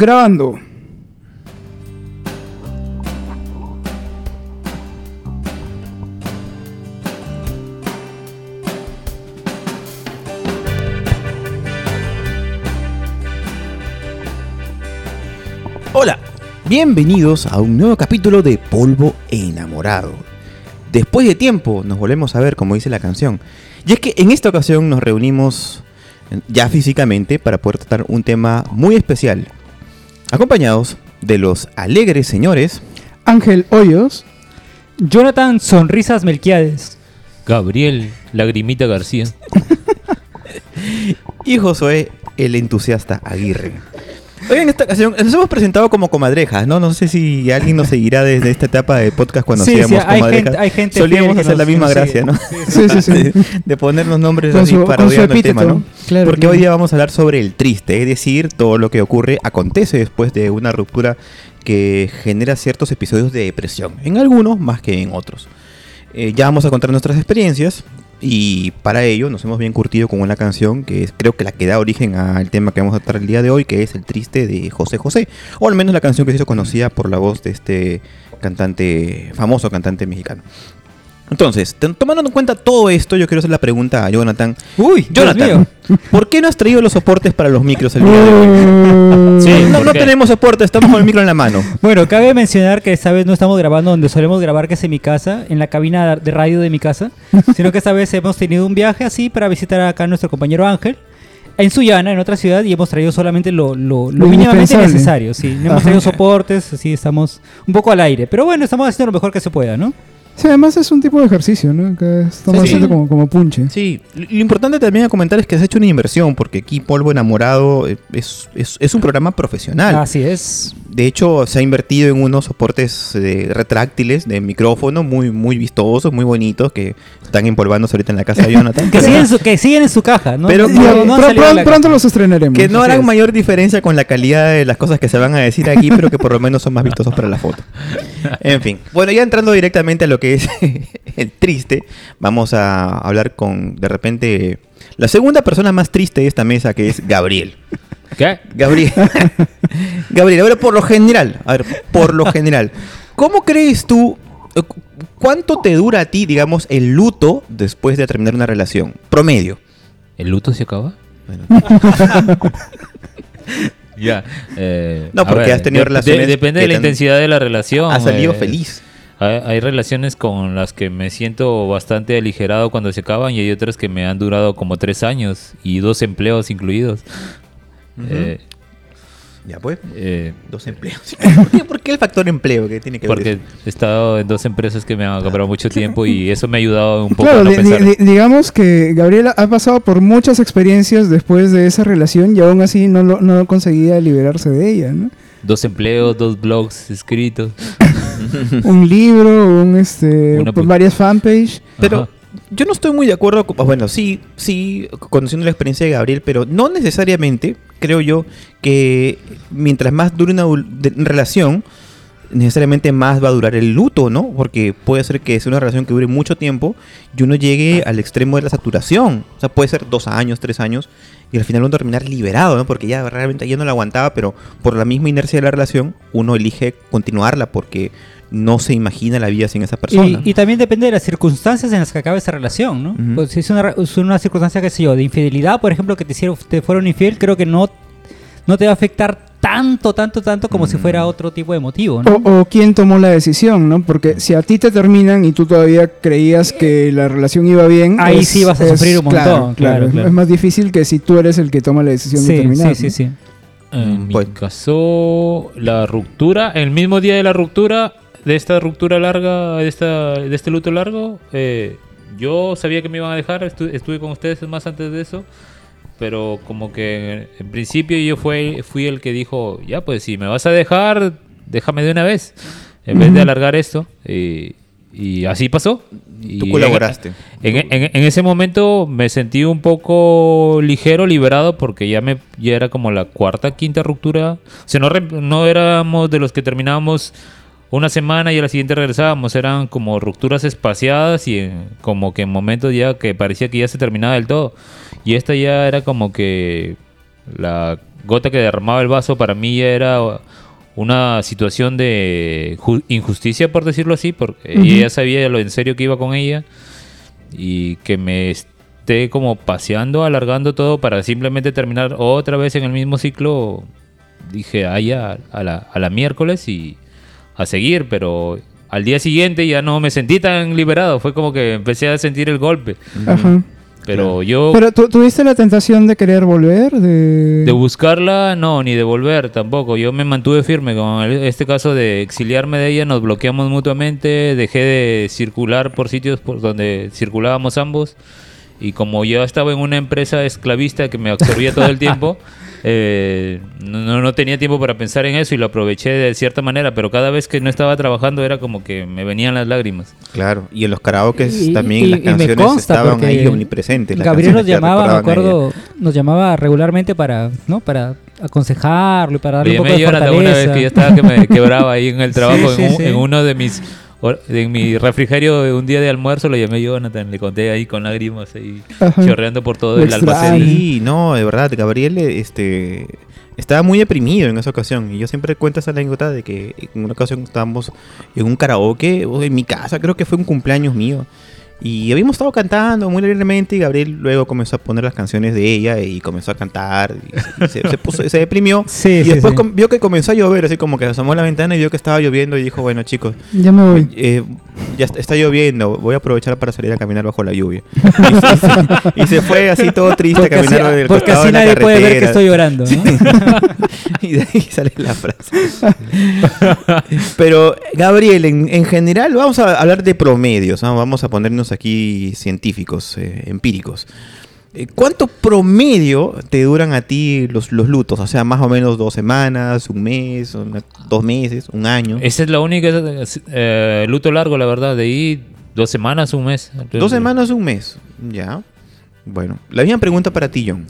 Grabando. Hola, bienvenidos a un nuevo capítulo de Polvo Enamorado. Después de tiempo nos volvemos a ver, como dice la canción. Y es que en esta ocasión nos reunimos ya físicamente para poder tratar un tema muy especial. Acompañados de los alegres señores Ángel Hoyos. Jonathan Sonrisas Melquiades. Gabriel Lagrimita García. y Josué el entusiasta Aguirre. Hoy en esta ocasión nos hemos presentado como comadrejas, ¿no? No sé si alguien nos seguirá desde esta etapa de podcast cuando Sí, sí, hacíamos hay comadrejas. gente- hay gente Solíamos hacer la misma gracia, sigue. ¿no? Sí, sí, sí. de, de ponernos nombres Con así su- parodiando el tema. ¿no? Claro, Porque claro. hoy día vamos a hablar sobre el triste, es decir, todo lo que ocurre, acontece después de una ruptura que genera ciertos episodios de depresión, en algunos más que en otros. Eh, ya vamos a contar nuestras experiencias y para ello nos hemos bien curtido con una canción que es creo que la que da origen al tema que vamos a tratar el día de hoy, que es El Triste de José José, o al menos la canción que se hizo conocida por la voz de este cantante, famoso cantante mexicano. Entonces, tomando en cuenta todo esto, yo quiero hacer la pregunta a Jonathan. Uy, Jonathan, ¿por qué no has traído los soportes para los micros el día de hoy? Sí. no, ¿por no tenemos soporte, estamos con el micro en la mano. Bueno, cabe mencionar que esta vez no estamos grabando donde solemos grabar, que es en mi casa, en la cabina de radio de mi casa, sino que esta vez hemos tenido un viaje así para visitar acá a nuestro compañero Ángel. En Sullana, en otra ciudad, y hemos traído solamente lo, lo, lo Lo mínimamente necesario. Sí, no hemos traído soportes, así estamos un poco al aire. Pero bueno, estamos haciendo lo mejor que se pueda, ¿no? Sí, además es un tipo de ejercicio, ¿no? Que estamos Sí, como, como punche. Sí, lo lo importante también a comentar es que has hecho una inversión, porque aquí Polvo Enamorado eh, es, es, es un programa profesional. Así es. De hecho, se ha invertido en unos soportes eh, retráctiles de micrófono muy, muy vistosos, muy bonitos, que están empolvándose ahorita en la casa de Jonathan. Que siguen, en su, que siguen en su caja, ¿no? Pero No- no- no pronto los estrenaremos. Que no harán mayor diferencia con la calidad de las cosas que se van a decir aquí, pero que por lo menos son más vistosos para la foto. En fin, bueno, ya entrando directamente a lo que es el triste, vamos a hablar con, de repente, la segunda persona más triste de esta mesa, que es Gabriel. ¿Qué? Gabriel. Gabriel, ahora por lo general, a ver, por lo general, ¿cómo crees tú, eh, cu- cuánto te dura a ti, digamos, el luto después de terminar una relación? Promedio. ¿El luto se acaba? Ya. eh, No, a porque has tenido relaciones depende de la intensidad de la relación. Has salido eh, feliz. Hay, hay relaciones con las que me siento bastante aligerado cuando se acaban y hay otras que me han durado como tres años y dos empleos incluidos. Eh, Ya pues. eh, Dos empleos. ¿Por qué, por qué el factor empleo que tiene que ver? porque eso? he estado en dos empresas que me han acabado mucho tiempo y eso me ha ayudado un poco Claro, a no pensar. di- digamos que Gabriela ha pasado por muchas experiencias después de esa relación y aún así no, lo- no conseguía liberarse de ella, ¿no? Dos empleos, dos blogs escritos. Un libro, un, este, Una pues, pu- varias fanpage. Pero Ajá. yo no estoy muy de acuerdo. Con, bueno, sí, sí, conociendo la experiencia de Gabriel, pero no necesariamente creo yo que mientras más dure una relación, necesariamente más va a durar el luto, ¿no? Porque puede ser que sea una relación que dure mucho tiempo y uno llegue al extremo de la saturación. O sea, puede ser dos años, tres años, y al final uno terminar liberado, ¿no? Porque ya realmente ya no la aguantaba, pero por la misma inercia de la relación, uno elige continuarla porque no se imagina la vida sin esa persona. Y, y también depende de las circunstancias en las que acabe esa relación, ¿no? Pues si es una, es una circunstancia, qué sé yo, de infidelidad, por ejemplo, que te, hicieron, te fueron infiel, creo que no, no te va a afectar tanto, tanto, tanto como si Mm. fuera otro tipo de motivo, ¿no? O, o quién tomó la decisión, ¿no? Porque si a ti te terminan y tú todavía creías que la relación iba bien, Ahí sí vas a sufrir un montón, Claro, claro, es- claro. Es más difícil que si tú eres el que toma la decisión de terminar. sí, sí, ¿no? sí. En mi Pues- caso, la ruptura, el mismo día de la ruptura, de esta ruptura larga, de, esta, de este luto largo, eh, yo sabía que me iban a dejar, estu- estuve con ustedes más antes de eso, pero como que en principio yo fue, fui el que dijo, ya pues si me vas a dejar, déjame de una vez, en vez de alargar esto. Y, y así pasó. Y Tú en- colaboraste. En, en- en ese momento me sentí un poco ligero, liberado, porque ya me ya era como la cuarta, quinta ruptura. O sea, no, no éramos de los que terminábamos una semana y a la siguiente regresábamos. Eran como rupturas espaciadas y en- como que en momentos ya que parecía que ya se terminaba del todo. Y esta ya era como que la gota que derramaba el vaso para mí ya era una situación de ju- injusticia, por decirlo así, porque Ujú. ella sabía lo en serio que iba con ella y que me esté como paseando, alargando todo para simplemente terminar otra vez en el mismo ciclo. Dije, ah, ya, a la, a la miércoles y a seguir, pero al día siguiente ya no me sentí tan liberado, fue como que empecé a sentir el golpe. Ajá. Pero yo Pero ¿tú, tuviste la tentación de querer volver, de... de buscarla, no, ni de volver tampoco. Yo me mantuve firme con el- este caso de exiliarme de ella, nos bloqueamos mutuamente, dejé de circular por sitios por donde circulábamos ambos. Y como yo estaba en una empresa esclavista que me absorbía todo el tiempo, eh, no, no- tenía tiempo para pensar en eso y lo aproveché de cierta manera, pero cada vez que no estaba trabajando era como que me venían las lágrimas. Claro, y en los karaoke Y- también y- las y canciones estaban ahí omnipresentes. Gabriel nos llamaba, me acuerdo, nos llamaba regularmente para, ¿no? Para aconsejarlo y para darle Le un poco de a Jonathan una vez fortaleza. que yo estaba que me quebraba ahí en el trabajo, Sí, en, sí, un- sí. en uno de mis en mi refrigerio de un día de almuerzo, lo llamé Jonathan, le conté ahí con lágrimas y Ajá. chorreando por todo el almacén. Sí, no, de verdad, Gabriel este, estaba muy deprimido en esa ocasión. Y yo siempre cuento esa anécdota de que en una ocasión estábamos en un karaoke, o en mi casa, creo que fue un cumpleaños mío. Y habíamos estado cantando muy alegremente y Gabriel luego comenzó a poner las canciones de ella y comenzó a cantar. Y se, se puso- se deprimió. Sí, y sí, después sí. vio que comenzó a llover, así como que asomó la ventana y vio que estaba lloviendo y dijo, bueno chicos, Ya me voy. eh, ya está, está lloviendo, voy a aprovechar para salir a caminar bajo la lluvia. Y se, y se fue así todo triste a Porque así, caminar del porque así nadie puede ver que estoy llorando, ¿no? y de ahí sale la frase. Pero, Gabriel, en, en general, vamos a hablar de promedios, ¿no? vamos a ponernos aquí científicos, eh, empíricos. Eh, ¿Cuánto promedio te duran a ti los, los lutos? O sea, más o menos dos semanas, un mes, una- dos meses, un año. Esa es la única eh, luto largo, la verdad, de ahí dos semanas, un mes. Dos semanas, un mes. Ya. Bueno, la misma pregunta para ti, John.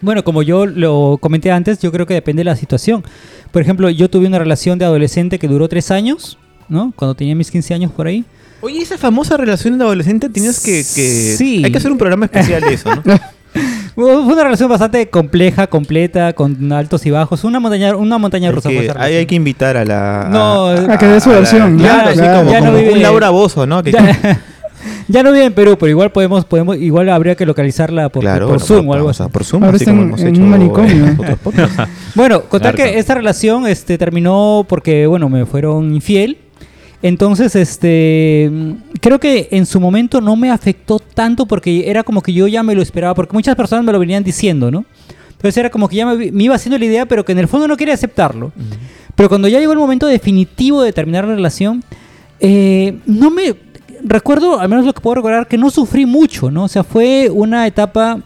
Bueno, como yo lo comenté antes, yo creo que depende de la situación. Por ejemplo, yo tuve una relación de adolescente que duró tres años, ¿no? Cuando tenía mis 15 años por ahí. Oye, esa famosa relación de adolescente tenías que, que- Sí. Hay que hacer un programa especial de eso, ¿no? Fue una relación bastante compleja, completa, con altos y bajos. Una montaña, una montaña rusa ahí relación. hay que invitar a la... No, a que dé su la- versión, claro, ya, como, ya no vive- un Laura Bozo, ¿no? Que- Ya, ya no vive en Perú, pero igual podemos, podemos, igual habría que localizarla por, claro, por bueno, Zoom o algo a- así. Por Zoom, así como en- hemos en hecho un manicomio. en. Bueno, contar que esta relación este, terminó porque, bueno, me fueron infiel. Entonces, este, creo que en su momento no me afectó tanto porque era como que yo ya me lo esperaba, porque muchas personas me lo venían diciendo, ¿no? Entonces era como que ya me, me iba haciendo la idea, pero que en el fondo no quería aceptarlo. Pero cuando ya llegó el momento definitivo de terminar la relación, eh, no me... Recuerdo, al menos lo que puedo recordar, que no sufrí mucho, ¿no? O sea, fue una etapa...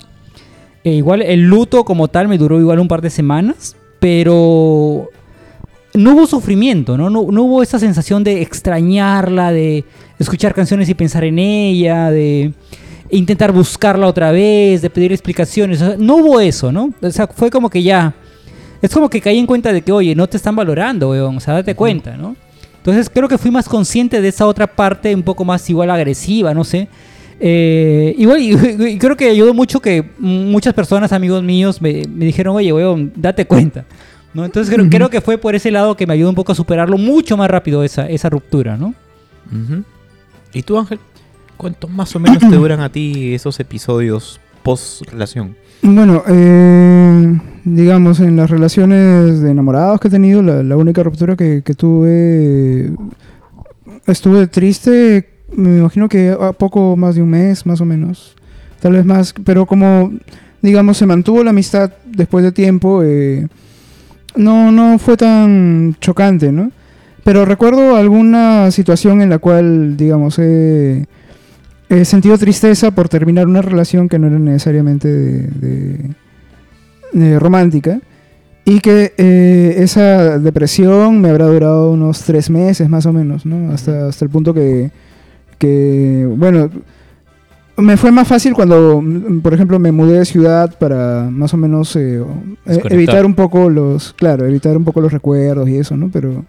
eh, igual el luto como tal me duró igual un par de semanas, pero no hubo sufrimiento, ¿no? No, no hubo esa sensación de extrañarla, de escuchar canciones y pensar en ella, de intentar buscarla otra vez, de pedir explicaciones. O sea, no hubo eso, ¿no? O sea, fue como que ya... Es como que caí en cuenta de que, oye, no te están valorando, weón. O sea, date cuenta, ¿no? Entonces creo que fui más consciente de esa otra parte, un poco más igual agresiva, no sé. Eh, igual, y, y creo que ayudó mucho que muchas personas, amigos míos, me, me dijeron, oye, weón, date cuenta. ¿No? Entonces creo, creo que fue por ese lado que me ayudó un poco a superarlo mucho más rápido esa, esa ruptura, ¿no? ¿Y tú, Ángel? ¿Cuánto más o menos te duran a ti esos episodios post-relación? Bueno, eh, digamos, en las relaciones de enamorados que he tenido, la, la única ruptura que, que tuve, estuve triste, me imagino que a poco más de un mes, más o menos. Tal vez más, pero como, digamos, se mantuvo la amistad después de tiempo, eh, no, no fue tan chocante, ¿no? Pero recuerdo alguna situación en la cual, digamos, he, sentido tristeza por terminar una relación que no era necesariamente de, de- de romántica y que eh, esa depresión me habrá durado unos tres meses más o menos, ¿no? Hasta, hasta el punto que, que, bueno, me fue más fácil cuando, mm, por ejemplo, me mudé de ciudad para más o menos eh, eh, evitar un poco los, claro, evitar un poco los recuerdos y eso, ¿no? Pero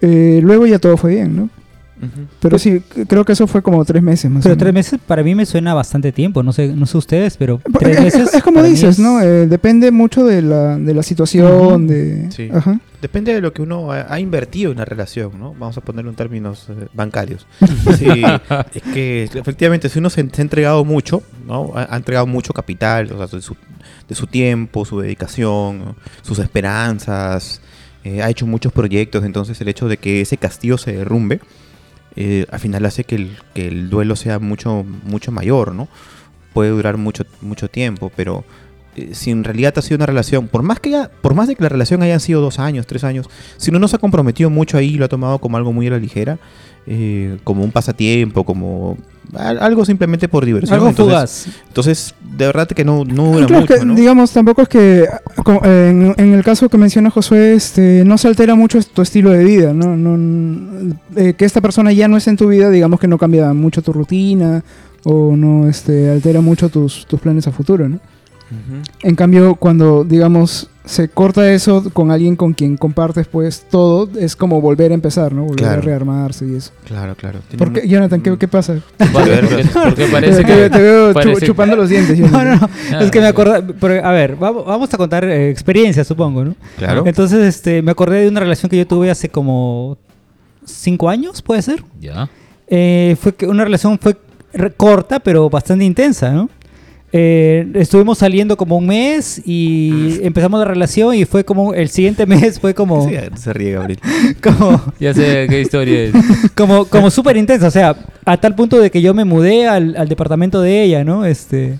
eh, luego ya todo fue bien, ¿no? Pero sí, creo que eso fue como tres meses más o Pero menos. tres meses para mí me suena bastante tiempo. No sé, no sé ustedes, pero Porque tres es, meses. es como dices, es- ¿no? Eh, depende mucho de la, de la situación, de... Sí. Ajá. Depende de lo que uno ha, ha invertido en la relación, ¿no? Vamos a ponerlo en términos eh, bancarios. Sí, es que efectivamente si uno se, se ha entregado mucho, ¿no? Ha, ha entregado mucho capital, o sea, de su, de su tiempo, su dedicación, ¿no? sus esperanzas, eh, ha hecho muchos proyectos, entonces el hecho de que ese castillo se derrumbe, eh, al final hace que el, que el duelo sea mucho, mucho mayor, ¿no? Puede durar mucho, mucho tiempo, pero eh, si en realidad ha sido una relación, por más que haya- por más de que la relación hayan sido dos años, tres años, si uno no se ha comprometido mucho ahí y lo ha tomado como algo muy a la ligera, eh, como un pasatiempo, como al- algo simplemente por diversión. Algo entonces, fugaz. entonces, de verdad que no, no dura Claro, mucho, que, ¿no? digamos, tampoco es que en, en el caso que menciona Josué, este, no se altera mucho tu estilo de vida, ¿no? no eh, que esta persona ya no es en tu vida, digamos que no cambia mucho tu rutina o no este, altera mucho tus, tus planes a futuro, ¿no? En cambio, cuando, digamos, se corta eso con alguien con quien compartes pues todo, es como volver a empezar, ¿no? Volver Claro. a rearmarse y eso. Claro, claro. Tiene ¿Por qué, mu- Jonathan, ¿qué, qué pasa? Porque, porque parece te, que... te veo parece- chupando los dientes. No, Jonathan. no, es que me acordé. pero, a ver, vamos, a contar eh, experiencias, supongo, ¿no? Claro. Entonces, este, me acordé de una relación que yo tuve hace como cinco años, ¿puede ser? Ya. Eh, fue que una relación fue corta, pero bastante intensa, ¿no? Eh, estuvimos saliendo como un mes y empezamos la relación y fue como el siguiente mes fue como Sí, se ríe Gabriel. como Ya sé qué historia es. como como súper intensa, o sea, a tal punto de que yo me mudé al, al departamento de ella, ¿no? Este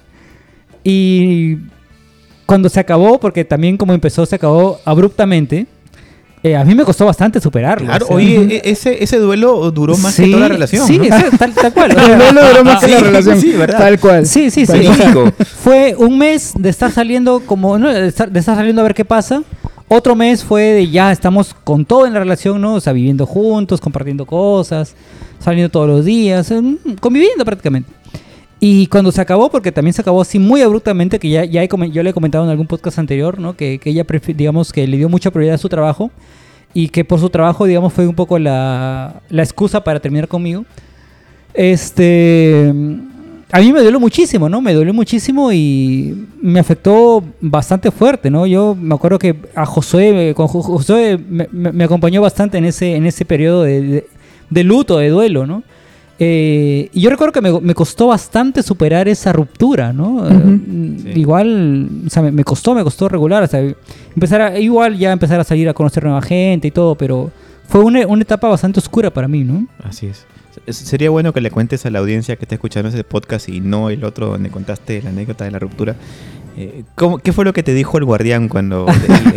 y cuando se acabó, porque también como empezó se acabó abruptamente, eh, a mí me costó bastante superarlo. Claro, o sea. oye, e- ese, ese duelo duró más que Sí, toda la relación. Sí, ¿no? es- tal, tal cual. El duelo duró más que la Sí, relación. sí, ¿verdad? Tal cual. Sí, sí, sí. Fue un mes de estar saliendo como, ¿no? de, estar, de estar saliendo a ver qué pasa. Otro mes fue de ya estamos con todo en la relación, ¿no? O sea, viviendo juntos, compartiendo cosas, saliendo todos los días, conviviendo prácticamente. Y cuando se acabó, porque también se acabó así muy abruptamente, que ya, ya he yo le he comentado en algún podcast anterior, ¿no? Que, que ella, digamos, que le dio mucha prioridad a su trabajo y que por su trabajo, digamos, fue un poco la, la excusa para terminar conmigo. Este. A mí me dolió muchísimo, ¿no? Me dolió muchísimo y me afectó bastante fuerte, ¿no? Yo me acuerdo que a Josué, con Jo- Josué me, me- me acompañó bastante en ese, en ese periodo de, de- de luto, de duelo, ¿no? Eh, y yo recuerdo que me, me costó bastante superar esa ruptura, ¿no? Eh. Sí. Igual, o sea, me, me costó, me costó regular, o sea, empezar a, igual ya empezar a salir a conocer nueva gente y todo, pero fue una, una etapa bastante oscura para mí, ¿no? Así es. Sería bueno que le cuentes a la audiencia que está escuchando ese podcast y no el otro donde contaste la anécdota de la ruptura. Eh, ¿cómo- ¿Qué fue lo que te dijo el guardián cuando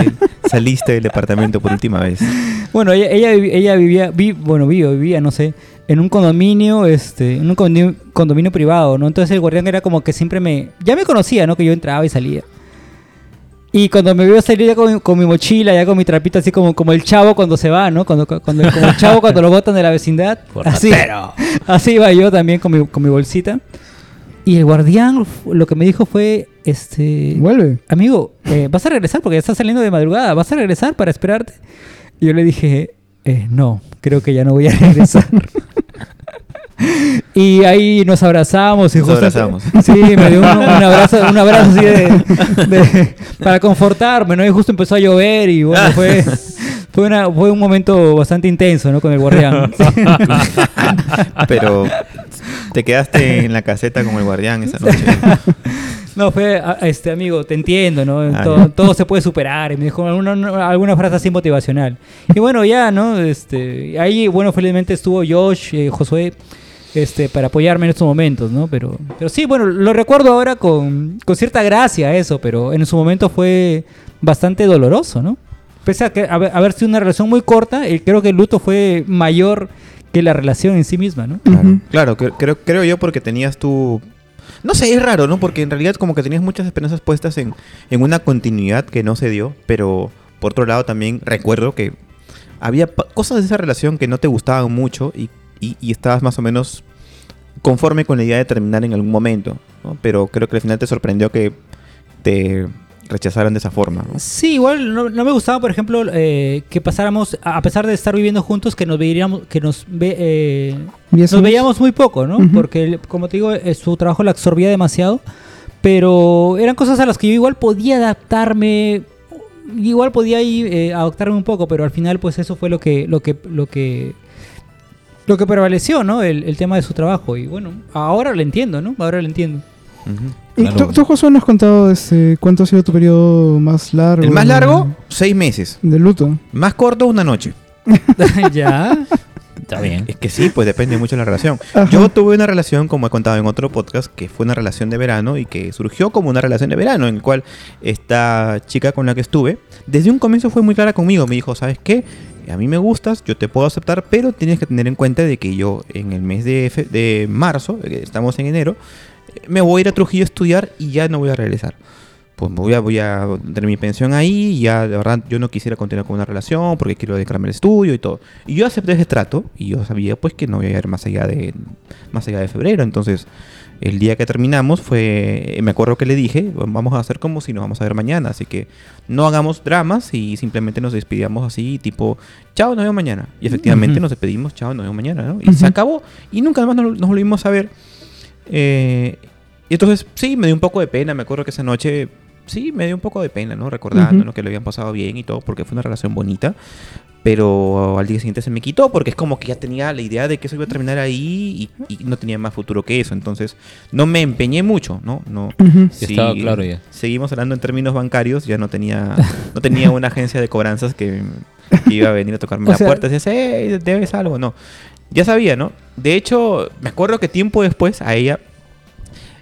saliste del departamento por última vez? Bueno, ella, ella vivía, vi- bueno, vivía, vivía, no sé, en un condominio, este, en un condominio, condominio privado, ¿no? Entonces el guardián era como que siempre me, ya me conocía, ¿no? Que yo entraba y salía. Y cuando me vio salir ya con, mi- con mi mochila, ya con mi trapito, así como, como el chavo cuando se va, ¿no? Cuando, cuando, como el chavo cuando lo botan de la vecindad. Así, así iba yo también con mi, con mi bolsita. Y el guardián lo que me dijo fue, este... Vuelve. amigo, eh, vas a regresar porque ya estás saliendo de madrugada, vas a regresar para esperarte. Y yo le dije, "Eh, no, creo que ya no voy a regresar. Y ahí nos abrazamos y Nos justo- abrazamos. Sí, me dio un, un abrazo, un abrazo así de, de- para confortarme, ¿no? Y justo empezó a llover y bueno, fue, fue, una, fue un momento bastante intenso, ¿no? Con el guardián. Pero te quedaste en la caseta con el guardián esa noche. No, fue, a- este amigo, te entiendo, ¿no? Ah, todo, todo se puede superar. Y me dijo alguna, una- alguna frase así motivacional. Y bueno, ya, ¿no? Este, ahí, bueno, felizmente estuvo Josh, eh, Josué, este, para apoyarme en estos momentos, ¿no? Pero, pero sí, bueno, lo recuerdo ahora con, con cierta gracia eso, pero en su momento fue bastante doloroso, ¿no? Pese a que haber, haber sido una relación muy corta, eh, creo que el luto fue mayor que la relación en sí misma, ¿no? Claro, claro que- creo, creo yo porque tenías tú... No sé, es raro, ¿no? Porque en realidad como que tenías muchas esperanzas puestas en, en una continuidad que no se dio, pero por otro lado también recuerdo que había cosas de esa relación que no te gustaban mucho y, y- y estabas más o menos conforme con la idea de terminar en algún momento, ¿no? Pero creo que al final te sorprendió que te rechazaran de esa forma. ¿no? Sí, igual no, no me gustaba, por ejemplo, eh, que pasáramos, a pesar de estar viviendo juntos, que nos veíamos, que nos ve, eh, nos veíamos muy poco, ¿no? Porque, como te digo, eh, su trabajo la absorbía demasiado. Pero eran cosas a las que yo igual podía adaptarme, igual podía ir, eh, adaptarme un poco, pero al final, pues eso fue lo que, lo que, lo que, lo que prevaleció, ¿no? El, el tema de su trabajo. Y bueno, ahora lo entiendo, ¿no? Ahora lo entiendo. Ujú. ¿Y Claro. tú, tú, Josué, nos has contado este, cuánto ha sido tu periodo más largo? El más de- largo, seis meses. De luto. Más corto, una noche. ya. Está bien. Es que sí, pues depende mucho de la relación. Ajá. Yo tuve una relación, como he contado en otro podcast, que fue una relación de verano y que surgió como una relación de verano, en el cual esta chica con la que estuve, desde un comienzo fue muy clara conmigo. Me dijo, ¿sabes qué? A mí me gustas, yo te puedo aceptar, pero tienes que tener en cuenta de que yo en el mes de, de marzo, eh, estamos en enero, eh, me voy a ir a Trujillo a estudiar y ya no voy a regresar. Pues voy a, voy a tener mi pensión ahí y ya, de verdad, yo no quisiera continuar con una relación porque quiero dedicarme al estudio y todo. Y yo acepté ese trato y yo sabía pues que no iba a ir más allá de, más allá de febrero. Entonces, el día que terminamos fue, me acuerdo que le dije, vamos a hacer como si nos vamos a ver mañana, así que no hagamos dramas y simplemente nos despidamos así, tipo, chao, nos vemos mañana. Y efectivamente nos despedimos, chao, nos vemos mañana, ¿no? Y se acabó y nunca más nos, nos volvimos a ver. Eh, y entonces, sí, me dio un poco de pena. Me acuerdo que esa noche, sí, me dio un poco de pena, ¿no? Recordando Ujú. ¿no? que lo habían pasado bien y todo, porque fue una relación bonita. Pero al día siguiente se me quitó porque es como que ya tenía la idea de que eso iba a terminar ahí y, y no tenía más futuro que eso. Entonces, no me empeñé mucho, ¿no? No. Ujú. Sí, estaba claro ya. Seguimos hablando en términos bancarios, ya no tenía, no tenía una agencia de cobranzas que, que iba a venir a tocarme la sea- puerta y decía, hey, debes algo, no. Ya sabía, ¿no? De hecho, me acuerdo que tiempo después a ella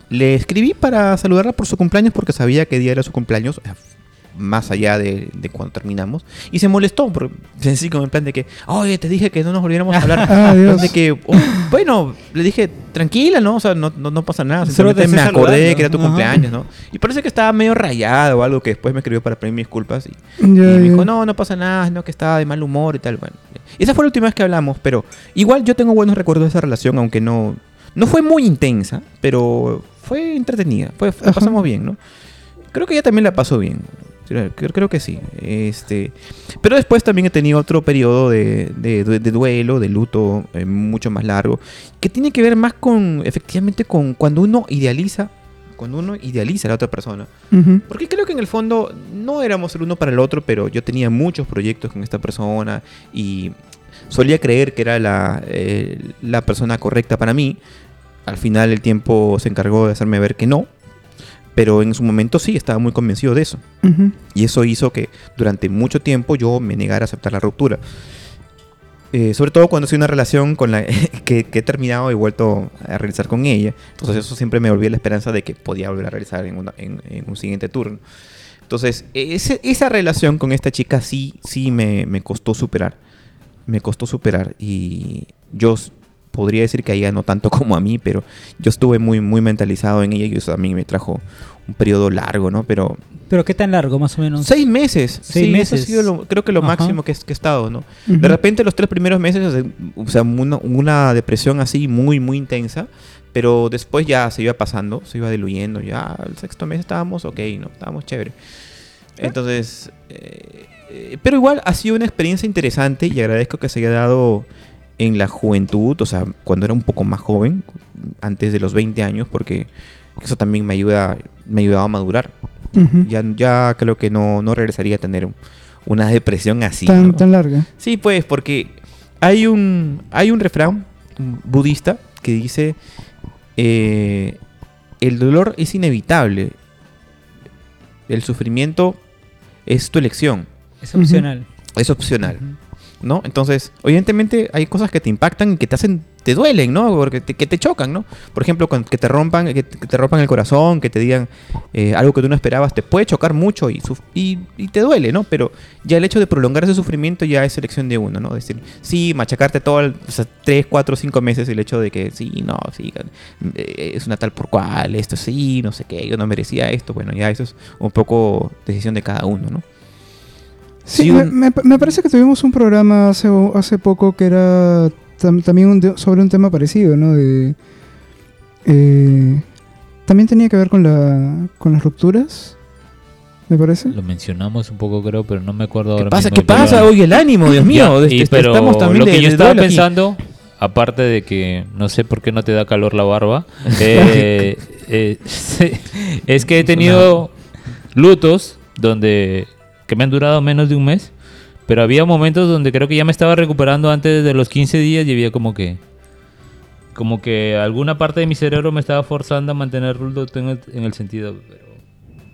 le escribí para saludarla por su cumpleaños porque sabía que día era su cumpleaños, más allá de, de cuando terminamos. Y se molestó, porque, así como en plan de que, oye, te dije que no nos volviéramos a hablar. Ah. De que, oh, bueno, le dije, tranquila, ¿no? O sea, no, no, no pasa nada. Simplemente me acordé saludando. que era tu Ajá. cumpleaños, ¿no? Y parece que estaba medio rayado o algo que después me escribió para pedir mis disculpas. Y, Ya, y me ya. dijo, no, no pasa nada, no, que estaba de mal humor y tal. Bueno, esa fue la última vez que hablamos, pero igual yo tengo buenos recuerdos de esa relación, aunque no, no fue muy intensa, pero fue entretenida, fue, la pasamos bien, ¿no? Creo que ella también la pasó bien. Creo, que sí. Este, pero después también he tenido otro periodo de, de- duelo, de luto eh, mucho más largo, que tiene que ver más con, efectivamente, con cuando uno idealiza, cuando uno idealiza a la otra persona. Porque creo que en el fondo no éramos el uno para el otro, pero yo tenía muchos proyectos con esta persona y solía creer que era la, eh, la persona correcta para mí. Al final el tiempo se encargó de hacerme ver que no, pero en su momento sí, estaba muy convencido de eso. Ujú. Y eso hizo que durante mucho tiempo yo me negara a aceptar la ruptura. Eh, sobre todo cuando soy una relación con la que, que he terminado y vuelto a realizar con ella. Entonces eso siempre me volvía la esperanza de que podía volver a realizar en, una- en- en un siguiente turno. Entonces ese- esa relación con esta chica sí, sí me, me costó superar. Me costó superar. Y yo podría decir que a ella no tanto como a mí, pero yo estuve muy, muy mentalizado en ella y eso también me trajo un periodo largo, ¿no? Pero Pero qué tan largo, más o menos. Seis meses. Seis sí, meses. Eso ha sido lo- creo que lo Ajá. máximo que, he estado, ¿no? De repente los tres primeros meses, o sea, una, una depresión así muy, muy intensa, pero después ya se iba pasando, se iba diluyendo, ya el sexto mes estábamos ok, ¿no? Estábamos chévere. Entonces, eh, eh, pero igual ha sido una experiencia interesante y agradezco que se haya dado en la juventud, o sea, cuando era un poco más joven, antes de los 20 años, porque eso también me ayuda, me ayudaba a madurar ya, ya creo que no, no regresaría a tener un- una depresión así. tan, ¿no? tan larga. Sí, pues, porque hay un, hay un refrán budista que dice, eh, el dolor es inevitable, el sufrimiento es tu elección, Es opcional. es opcional. ¿No? Entonces, evidentemente hay cosas que te impactan y que te hacen, te duelen, ¿no? Porque te, que te chocan, ¿no? Por ejemplo, que te rompan, que, te- rompan el corazón, que te digan eh, algo que tú no esperabas, te puede chocar mucho y, y, te duele, ¿no? Pero ya el hecho de prolongar ese sufrimiento ya es elección de uno, ¿no? Decir, sí, machacarte todo, tres, cuatro, cinco meses el hecho de que sí, no, sí, eh, es una tal por cual, esto sí, no sé qué, yo no merecía esto, bueno, ya eso es un poco decisión de cada uno, ¿no? Sí, me, un- me- me parece que tuvimos un programa hace, hace poco que era tam- también un de- sobre un tema parecido, ¿no? De, eh, también tenía que ver con, la, con las rupturas. me parece. Lo mencionamos un poco, creo, pero no me acuerdo ¿Qué ahora pasa? mismo ¿Qué pasa? Oye, el ánimo, Dios mío. Ya, y este- pero estamos también lo de- que yo de estaba aquí. pensando, aparte de que no sé por qué no te da calor la barba, eh, eh, es que he tenido lutos donde que me han durado menos de un mes, pero había momentos donde creo que ya me estaba recuperando antes de los 15 días y había como que como que alguna parte de mi cerebro me estaba forzando a mantener en el, en el sentido,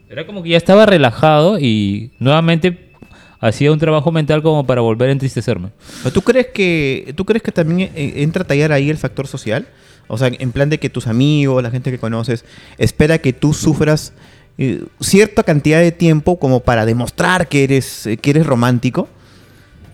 era como que ya estaba relajado y nuevamente hacía un trabajo mental como para volver a entristecerme. ¿Pero ¿Tú crees que tú crees que también eh, entra a tallar ahí el factor social? O sea, en plan de que tus amigos, la gente que conoces, espera que tú sufras eh, cierta cantidad de tiempo como para demostrar que eres, eh, que eres romántico.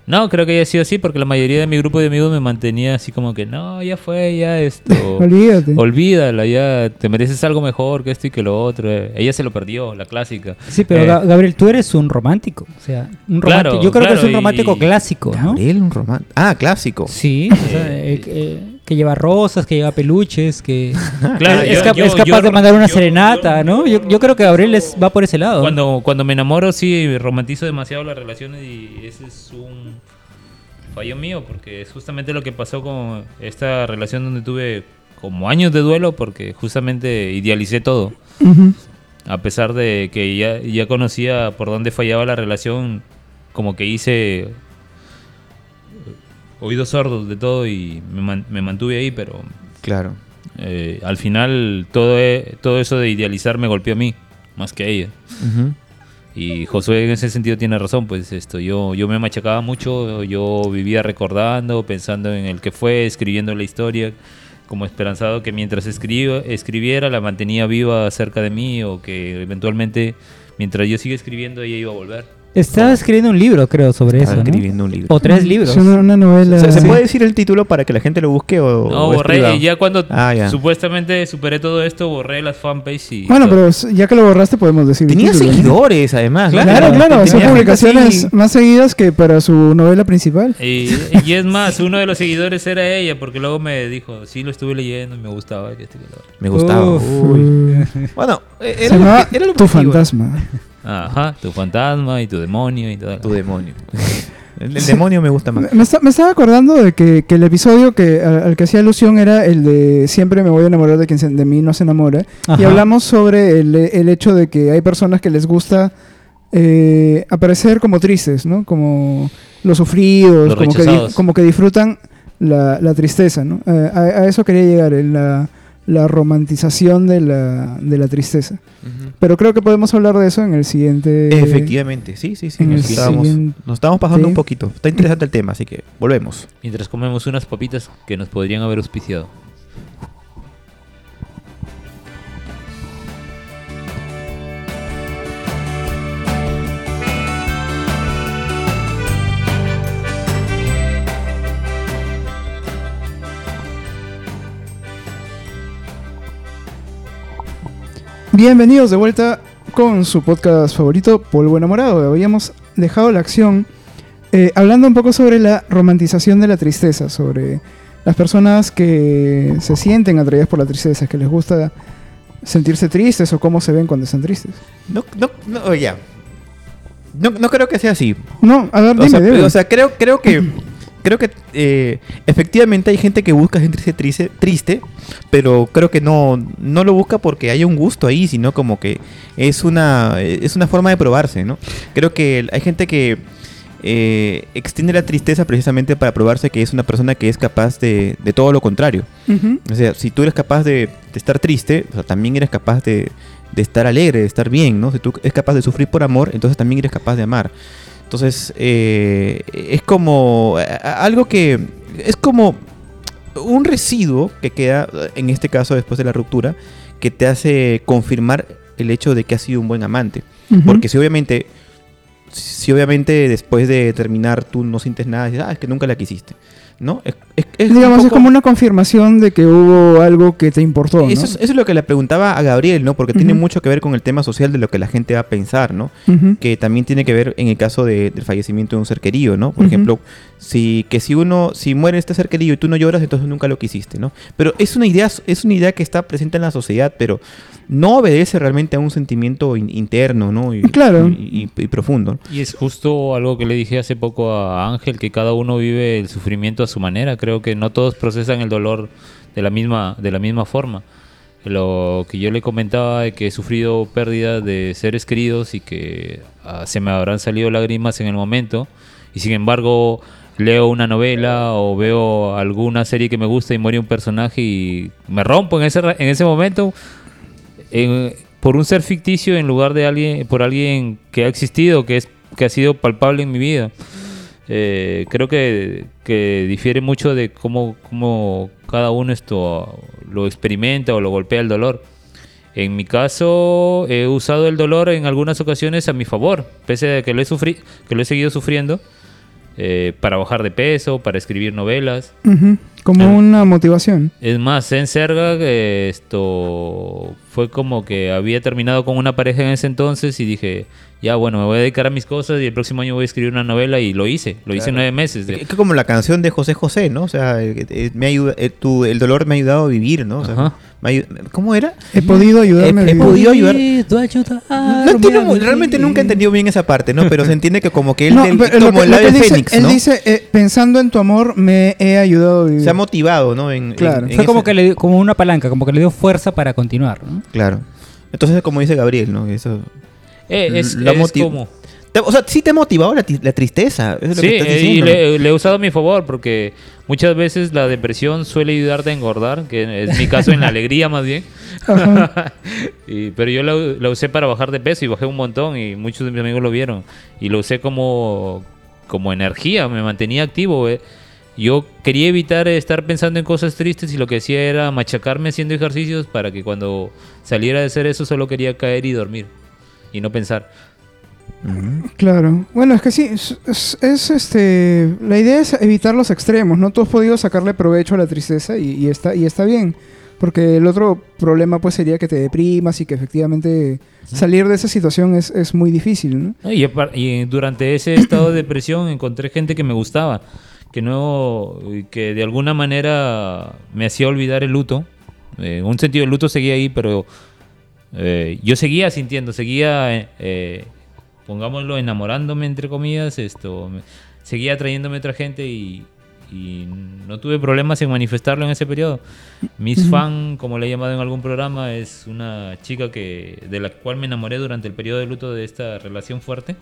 No, creo que haya sido así porque la mayoría de mi grupo de amigos me mantenía así como que no, ya fue, ya esto. Olvídate. Olvídala, ya te mereces algo mejor que esto y que lo otro. Ella se lo perdió, la clásica. Sí, pero Eh, Ga- Gabriel, tú eres un romántico. O sea, un Claro, romántico. Yo creo que claro, eres un y- romántico clásico, ¿no? Gabriel, un romántico. Ah, clásico. Sí, o sea, eh, eh, que lleva rosas, que lleva peluches, que Claro, es, yo- cap- yo- es capaz yo- de mandar una yo- serenata, yo- ¿no? Yo, yo creo que Gabriel es- va por ese lado. Cuando, cuando me enamoro, sí, romantizo demasiado las relaciones y ese es un fallo mío porque es justamente lo que pasó con esta relación donde tuve como años de duelo porque justamente idealicé todo. A pesar de que ya, ya conocía por dónde fallaba la relación, como que hice oídos sordos de todo y me, man- me mantuve ahí, pero Claro. eh, al final todo, e- todo eso de idealizar me golpeó a mí, más que a ella. Ujú. Y Josué en ese sentido tiene razón, pues esto, yo, yo me machacaba mucho, yo vivía recordando, pensando en el que fue, escribiendo la historia, como esperanzado que mientras escriba, escribiera la mantenía viva cerca de mí o que eventualmente mientras yo siga escribiendo ella iba a volver. Estaba escribiendo un libro, creo, sobre Estaba eso, ¿no? escribiendo un libro. O tres libros. Es una, una novela. ¿Se, se sí. puede decir el título para que la gente lo busque o, No, o borré, ya cuando Ah, ya. supuestamente superé todo esto, borré las fanpages y... Bueno, todo. pero ya que lo borraste podemos decir. Tenía título, ¿no? seguidores, además. Claro, claro, hacía gente publicaciones así. más seguidas que para su novela principal. Y, y es más, uno de los seguidores era ella, porque luego me dijo, sí, lo estuve leyendo y me gustaba. que otro". Me gustaba. Uf. Uy. Bueno, se era, lo lo Tu objetivo. fantasma. Ajá, tu fantasma y tu demonio y todo. Tu demonio. El, el demonio me gusta más. Me, me esta- me estaba acordando de que, que el episodio que, al, al que hacía alusión era el de Siempre me voy a enamorar de quien se- de mí no se enamora. Y hablamos sobre el, el hecho de que hay personas que les gusta eh, aparecer como tristes, ¿no? Como los sufridos, Los como, que como que disfrutan la, la tristeza, ¿no? Eh, a, a eso quería llegar, en la, la romantización de la, de la tristeza. Pero creo que podemos hablar de eso en el siguiente... Efectivamente, sí, sí, sí. en Nos estábamos, siguiente- nos estábamos pasando sí. un poquito. Está interesante el tema, así que volvemos. Mientras comemos unas papitas que nos podrían haber auspiciado. Bienvenidos de vuelta con su podcast favorito, Polvo Enamorado. Habíamos dejado la acción eh, hablando un poco sobre la romantización de la tristeza, sobre las personas que se sienten atraídas por la tristeza, que les gusta sentirse tristes o cómo se ven cuando están tristes. No, no, no, ya. No, no creo que sea así. No, a ver, O dime, sea, dime. o sea, creo, creo que creo que eh, efectivamente hay gente que busca sentirse triste, triste, pero creo que no, no lo busca porque haya un gusto ahí, sino como que es una, es una forma de probarse, ¿no? Creo que hay gente que eh, extiende la tristeza precisamente para probarse que es una persona que es capaz de, de todo lo contrario. O sea, si tú eres capaz de, de estar triste, o sea, también eres capaz de, de estar alegre, de estar bien, ¿no? Si tú eres capaz de sufrir por amor, entonces también eres capaz de amar. Entonces, eh, es como algo que es como un residuo que queda, en este caso después de la ruptura, que te hace confirmar el hecho de que has sido un buen amante. Porque si obviamente, si obviamente después de terminar tú no sientes nada, dices, ah, es que nunca la quisiste. ¿No? Es, es- Digamos, es como una confirmación de que hubo algo que te importó, ¿no? Eso es, eso es lo que le preguntaba a Gabriel, ¿no? Porque tiene mucho que ver con el tema social de lo que la gente va a pensar, ¿no? Que también tiene que ver en el caso de- del fallecimiento de un ser querido, ¿no? Por ejemplo, si que si uno si muere este ser querido y tú no lloras, entonces nunca lo quisiste, ¿no? Pero es una idea es una idea que está presente en la sociedad, pero no obedece realmente a un sentimiento in- interno, ¿no? Y, Claro. y, y- y profundo. Y es justo algo que le dije hace poco a Ángel, que cada uno vive el sufrimiento a su manera. Creo que no todos procesan el dolor de la misma, de la misma forma. Lo que yo le comentaba de que he sufrido pérdidas de seres queridos y que ah, se me habrán salido lágrimas en el momento. Y sin embargo, leo una novela o veo alguna serie que me gusta y muere un personaje y me rompo en ese, en ese momento en- por un ser ficticio en lugar de alguien, por alguien que ha existido, que es que ha sido palpable en mi vida. Eh, creo que, que difiere mucho de cómo, cómo cada uno esto lo experimenta o lo golpea el dolor. En mi caso, he usado el dolor en algunas ocasiones a mi favor, pese a que lo he, sufri que lo he seguido sufriendo, eh, para bajar de peso, para escribir novelas. Ujú. Como Ah. una motivación. Es más, en Serga eh, esto fue como que había terminado con una pareja en ese entonces y dije, ya bueno, me voy a dedicar a mis cosas y el próximo año voy a escribir una novela y lo hice, lo hice en nueve meses. de- Es que como la canción de José José, ¿no? O sea, eh, eh, me ayuda, eh, tu- el dolor me ha ayudado a vivir, ¿no? O sea, Ajá. me ayu- ¿Cómo era? He podido ayudarme He- a he vivir. podido ayudar. No entiendo realmente nunca he entendido bien esa parte, ¿no? Pero se entiende que como que él, No, él- como que- el ave fénix, Él ¿no? dice, eh, pensando en tu amor, me he ayudado a vivir. se ha motivado, ¿no? En, en- Claro. en Fue como ese- que le dio- como una palanca, como que le dio fuerza para continuar, ¿no? Claro. Entonces, como dice Gabriel, ¿no? Eso... Eh, es, La es como... Te- O sea, sí te ha motivado la, la tristeza. Eso es lo Sí, que estás eh, y diciendo. ¿no? le, le he usado a mi favor porque muchas veces la depresión suele ayudarte a engordar, que es mi caso en la alegría más bien. Y- pero yo la, la usé para bajar de peso y bajé un montón y muchos de mis amigos lo vieron. Y lo usé como, como energía, me mantenía activo. eh. Yo quería evitar estar pensando en cosas tristes y lo que hacía era machacarme haciendo ejercicios para que cuando saliera de hacer eso solo quería caer y dormir y no pensar. Claro. Bueno, es que sí, es, es- es, este... La idea es evitar los extremos, ¿no? Tú has podido sacarle provecho a la tristeza y, y está, y está bien. Porque el otro problema pues sería que te deprimas y que efectivamente salir de esa situación es, es muy difícil, ¿no? Y, y durante ese estado de depresión encontré gente que me gustaba, que no, que de alguna manera me hacía olvidar el luto. Eh, un sentido, el luto seguía ahí, pero eh, yo seguía sintiendo, seguía, eh, pongámoslo, enamorándome, entre comillas, esto, me- seguía atrayéndome otra gente y, y no tuve problemas en manifestarlo en ese periodo. Miss Fan, como le he llamado en algún programa, es una chica que de la cual me enamoré durante el periodo de luto de esta relación fuerte.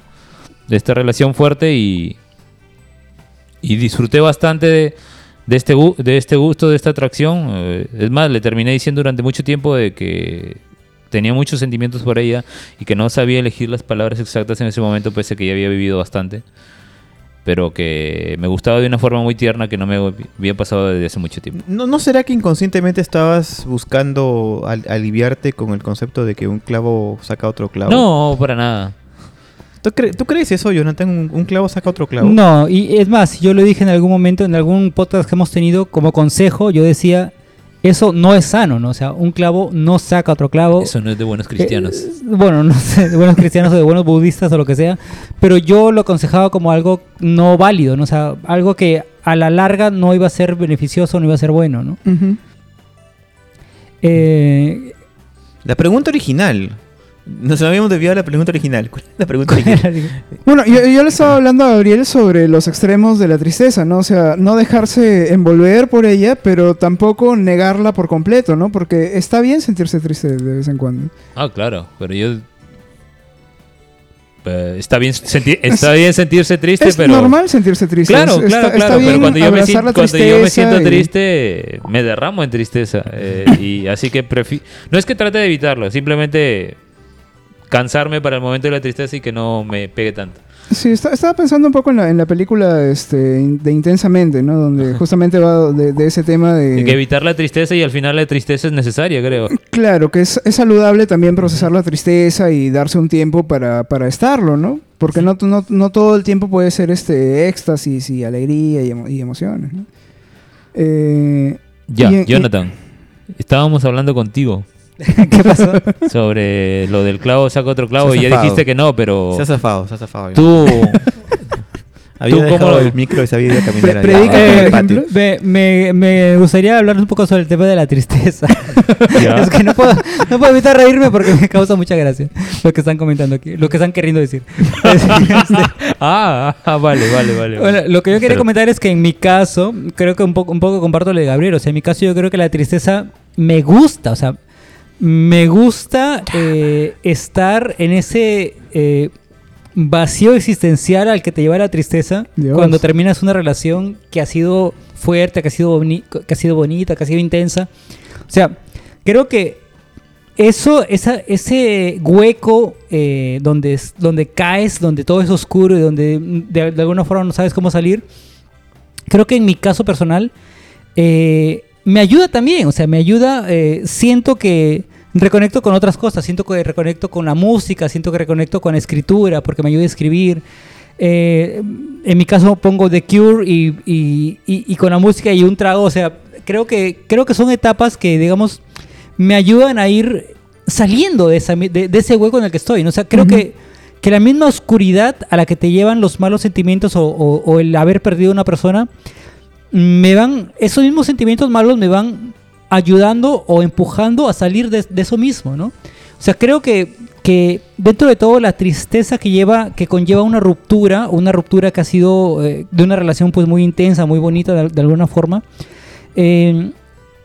De esta relación fuerte y, y disfruté bastante de, de este, de este gusto, de esta atracción. Eh, es más, le terminé diciendo durante mucho tiempo de que tenía muchos sentimientos por ella y que no sabía elegir las palabras exactas en ese momento, pese a que ya había vivido bastante. Pero que me gustaba de una forma muy tierna que no me había pasado desde hace mucho tiempo. ¿No, ¿No será que inconscientemente estabas buscando al- aliviarte con el concepto de que un clavo saca otro clavo? No, para nada. ¿Tú, cre- tú crees eso, Jonathan? ¿Un, un clavo saca otro clavo? No, y es más, yo lo dije en algún momento, en algún podcast que hemos tenido, como consejo, yo decía, eso no es sano, ¿no? O sea, un clavo no saca otro clavo. Eso no es de buenos cristianos. Eh, bueno, no sé, de buenos cristianos o de buenos budistas o lo que sea, pero yo lo aconsejaba como algo no válido, ¿no? O sea, algo que a la larga no iba a ser beneficioso, no iba a ser bueno, ¿no? Eh, La pregunta original. Nos habíamos desviado de la pregunta original. ¿Cuál es la pregunta original? Bueno, yo, yo le estaba hablando a Gabriel sobre los extremos de la tristeza, ¿no? O sea, no dejarse envolver por ella, pero tampoco negarla por completo, ¿no? Porque está bien sentirse triste de vez en cuando. Ah, claro, pero yo... Eh, está, bien senti- está bien sentirse triste, es pero... normal sentirse triste. Claro, es- claro, está, claro, está bien pero cuando yo, me, siento, la cuando yo me siento y- triste, me derramo en tristeza. eh, y así que prefi- No es que trate de evitarlo, simplemente cansarme para el momento de la tristeza y que no me pegue tanto. Sí, está- estaba pensando un poco en la, en la película este, de Intensamente, ¿no? Donde justamente va de, de ese tema de... Que evitar la tristeza y al final la tristeza es necesaria, creo. Claro, que es, es saludable también procesar la tristeza y darse un tiempo para, para estarlo, ¿no? Porque no, no, no todo el tiempo puede ser este éxtasis y alegría y, emo- y emociones, ¿no? Eh, Ya, y en- Jonathan. Estábamos hablando contigo ¿Qué pasó? sobre lo del clavo saca otro clavo y ya dijiste que no, pero Se ha zafado, se ha zafado. tú había ¿tú dejado cómo lo- el micro y se había ido a caminar allá predica, patio. Me, me, me gustaría hablar un poco sobre el tema de la tristeza. Es que no puedo, no puedo evitar reírme porque me causa mucha gracia lo que están comentando aquí, lo que están queriendo decir. Ah, ah, vale, vale, vale. Bueno, lo que yo quería Pero- comentar es que en mi caso, creo que un poco, un poco comparto lo de Gabriel. O sea, en mi caso yo creo que la tristeza me gusta. O sea, me gusta eh, estar en ese eh, vacío existencial al que te lleva la tristeza Dios. cuando terminas una relación que ha sido fuerte, que ha sido, que ha sido bonita, que ha sido intensa. O sea, creo que eso, esa, ese hueco eh, donde, donde caes, donde todo es oscuro y donde de, de alguna forma no sabes cómo salir, creo que en mi caso personal eh, me ayuda también, o sea, me ayuda, eh, siento que reconecto con otras cosas, siento que reconecto con la música, siento que reconecto con la escritura, porque me ayuda a escribir. Eh, en mi caso pongo The Cure y, y- y- y con la música y un trago, o sea, creo que, creo que son etapas que, digamos, me ayudan a ir saliendo de, esa, de, de ese hueco en el que estoy. ¿no? O sea, creo Ujú. que, que la misma oscuridad a la que te llevan los malos sentimientos o, o- o el haber perdido a una persona, me van, esos mismos sentimientos malos me van ayudando o empujando a salir de, eso mismo, ¿no? O sea, creo que, que dentro de todo la tristeza que lleva, que conlleva una ruptura, una ruptura que ha sido eh, de una relación pues muy intensa, muy bonita de, de alguna forma, eh,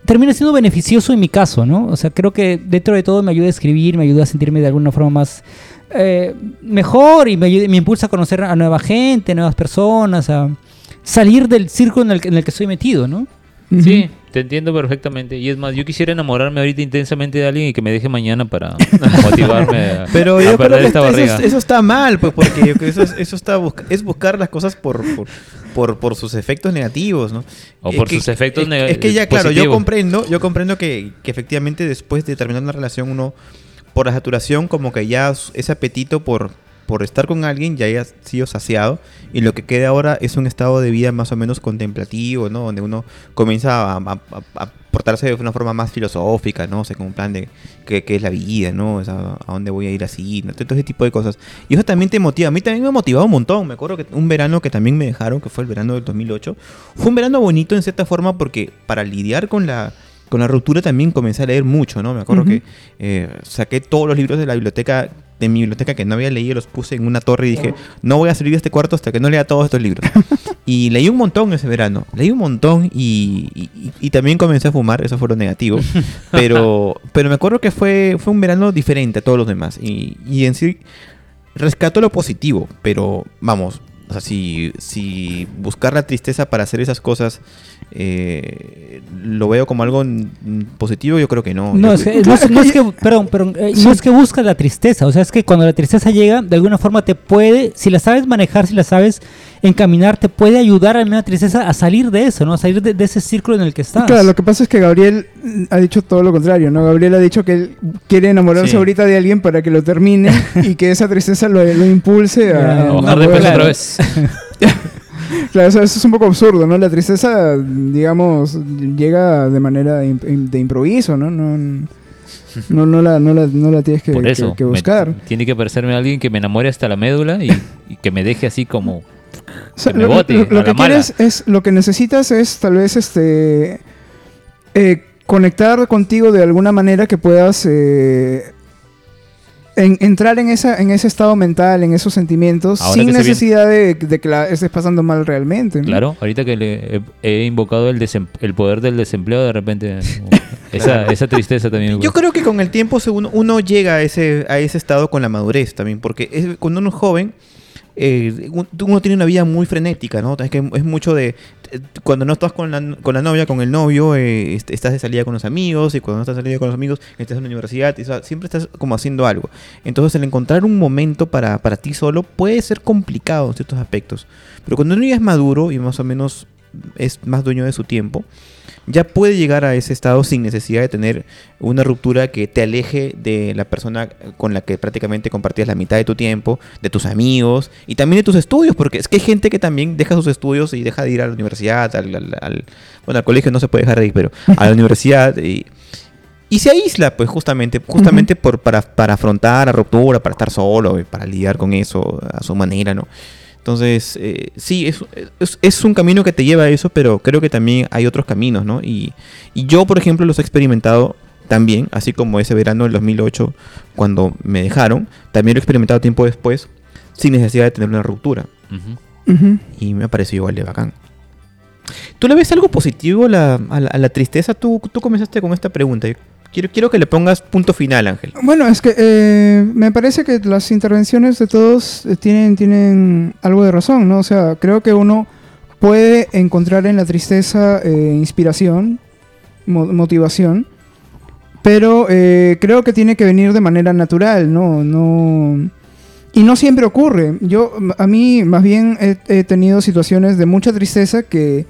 termina siendo beneficioso en mi caso, ¿no? O sea, creo que dentro de todo me ayuda a escribir, me ayuda a sentirme de alguna forma más eh, mejor y me, ayuda- me impulsa a conocer a nueva gente, nuevas personas, a salir del círculo en el, que- en el que estoy metido, ¿no? Sí, te entiendo perfectamente. Y es más, yo quisiera enamorarme ahorita intensamente de alguien y que me deje mañana para motivarme a, Pero a yo creo perder que esta eso, barriga. eso está mal, pues, porque yo creo que eso, es, eso está busca- es buscar las cosas por, por, por, por sus efectos negativos, ¿no? O Es por que- sus efectos es- neg- Es que ya, claro, yo comprendo, yo comprendo que, que efectivamente después de terminar una relación uno, por la saturación, como que ya ese apetito por, por estar con alguien ya haya sido saciado y lo que queda ahora es un estado de vida más o menos contemplativo, ¿no? Donde uno comienza a, a- a- a portarse de una forma más filosófica, ¿no? O sea, con un plan de qué, es la vida, ¿no? O sea, a dónde voy a ir así, ¿no? todo ese tipo de cosas. Y eso también te motiva. A mí también me ha motivado un montón. Me acuerdo que un verano que también me dejaron, que fue el verano del 2008, fue un verano bonito en cierta forma porque para lidiar con la con la ruptura también comencé a leer mucho, ¿no? Me acuerdo que eh, saqué todos los libros de la biblioteca, de mi biblioteca que no había leído, los puse en una torre y dije, no voy a salir de este cuarto hasta que no lea todos estos libros. y leí un montón ese verano, leí un montón y, y- también comencé a fumar, eso fue lo negativo. pero, pero me acuerdo que fue, fue un verano diferente a todos los demás. Y, y en sí, rescato lo positivo, pero vamos, o sea, si, si buscar la tristeza para hacer esas cosas eh, lo veo como algo positivo, yo creo que no. No, es que, no, es, no es que, perdón, perdón, eh, no es que buscas la tristeza, o sea, es que cuando la tristeza llega, de alguna forma te puede, si la sabes manejar, si la sabes encaminar, te puede ayudar a la tristeza a salir de eso, ¿no? A salir de, de ese círculo en el que estás. Claro, lo que pasa es que Gabriel mm, ha dicho todo lo contrario, ¿no? Gabriel ha dicho que él quiere enamorarse Sí. ahorita de alguien para que lo termine y que esa tristeza lo, lo impulse a... A Bajar de peso otra vez. Claro, eso, eso es un poco absurdo, ¿no? La tristeza, digamos, llega de manera de, imp- de improviso, ¿no? No, no, no, la, no, la, no la tienes que, Por eso. que- que me- buscar. tiene que aparecerme alguien que me enamore hasta la médula y, y que me deje así como... O sea, que me lo, bote lo- a lo la que mala. quieres es, lo que necesitas es tal vez este eh, conectar contigo de alguna manera que puedas eh, en- entrar en esa, en ese estado mental, en esos sentimientos, Ahora sin viene- necesidad de, de que la estés pasando mal realmente. ¿no? Claro, ahorita que le he, he invocado el, desem- el poder del desempleo, de repente esa, esa tristeza también. Yo creo que con el tiempo uno, uno llega a ese, a ese estado con la madurez también, porque es- cuando uno es joven, eh, un- uno tiene una vida muy frenética, ¿no? Es que es mucho de... eh, Cuando no estás con la, con la novia, con el novio, eh, est- estás de salida con los amigos, y cuando no estás de salida con los amigos, estás en la universidad, y, siempre estás como haciendo algo. Entonces el encontrar un momento para, para ti solo puede ser complicado en ciertos aspectos. Pero cuando uno ya es maduro y más o menos es más dueño de su tiempo, ya puede llegar a ese estado sin necesidad de tener una ruptura que te aleje de la persona con la que prácticamente compartías la mitad de tu tiempo, de tus amigos y también de tus estudios, porque es que hay gente que también deja sus estudios y deja de ir a la universidad, al, al- al- bueno, al colegio no se puede dejar de ir, pero a la universidad y, y se aísla, pues justamente, justamente por, para, para afrontar la ruptura, para estar solo, para lidiar con eso a su manera, ¿no? Entonces, eh, sí, es, es, es un camino que te lleva a eso, pero creo que también hay otros caminos, ¿no? Y, y yo, por ejemplo, los he experimentado también, así como ese verano del 2008, cuando me dejaron, también lo he experimentado tiempo después, sin necesidad de tener una ruptura. Y me ha parecido igual de bacán. ¿Tú le ves algo positivo a la, a la- a la tristeza? Tú, tú comenzaste con esta pregunta. Quiero, quiero que le pongas punto final, Ángel. Bueno, es que eh, me parece que las intervenciones de todos eh, tienen, tienen algo de razón, ¿no? O sea, creo que uno puede encontrar en la tristeza eh, inspiración, mo- motivación, pero creo que tiene que venir de manera natural, ¿no? no y no siempre ocurre. Yo, a mí, más bien, he tenido situaciones de mucha tristeza que,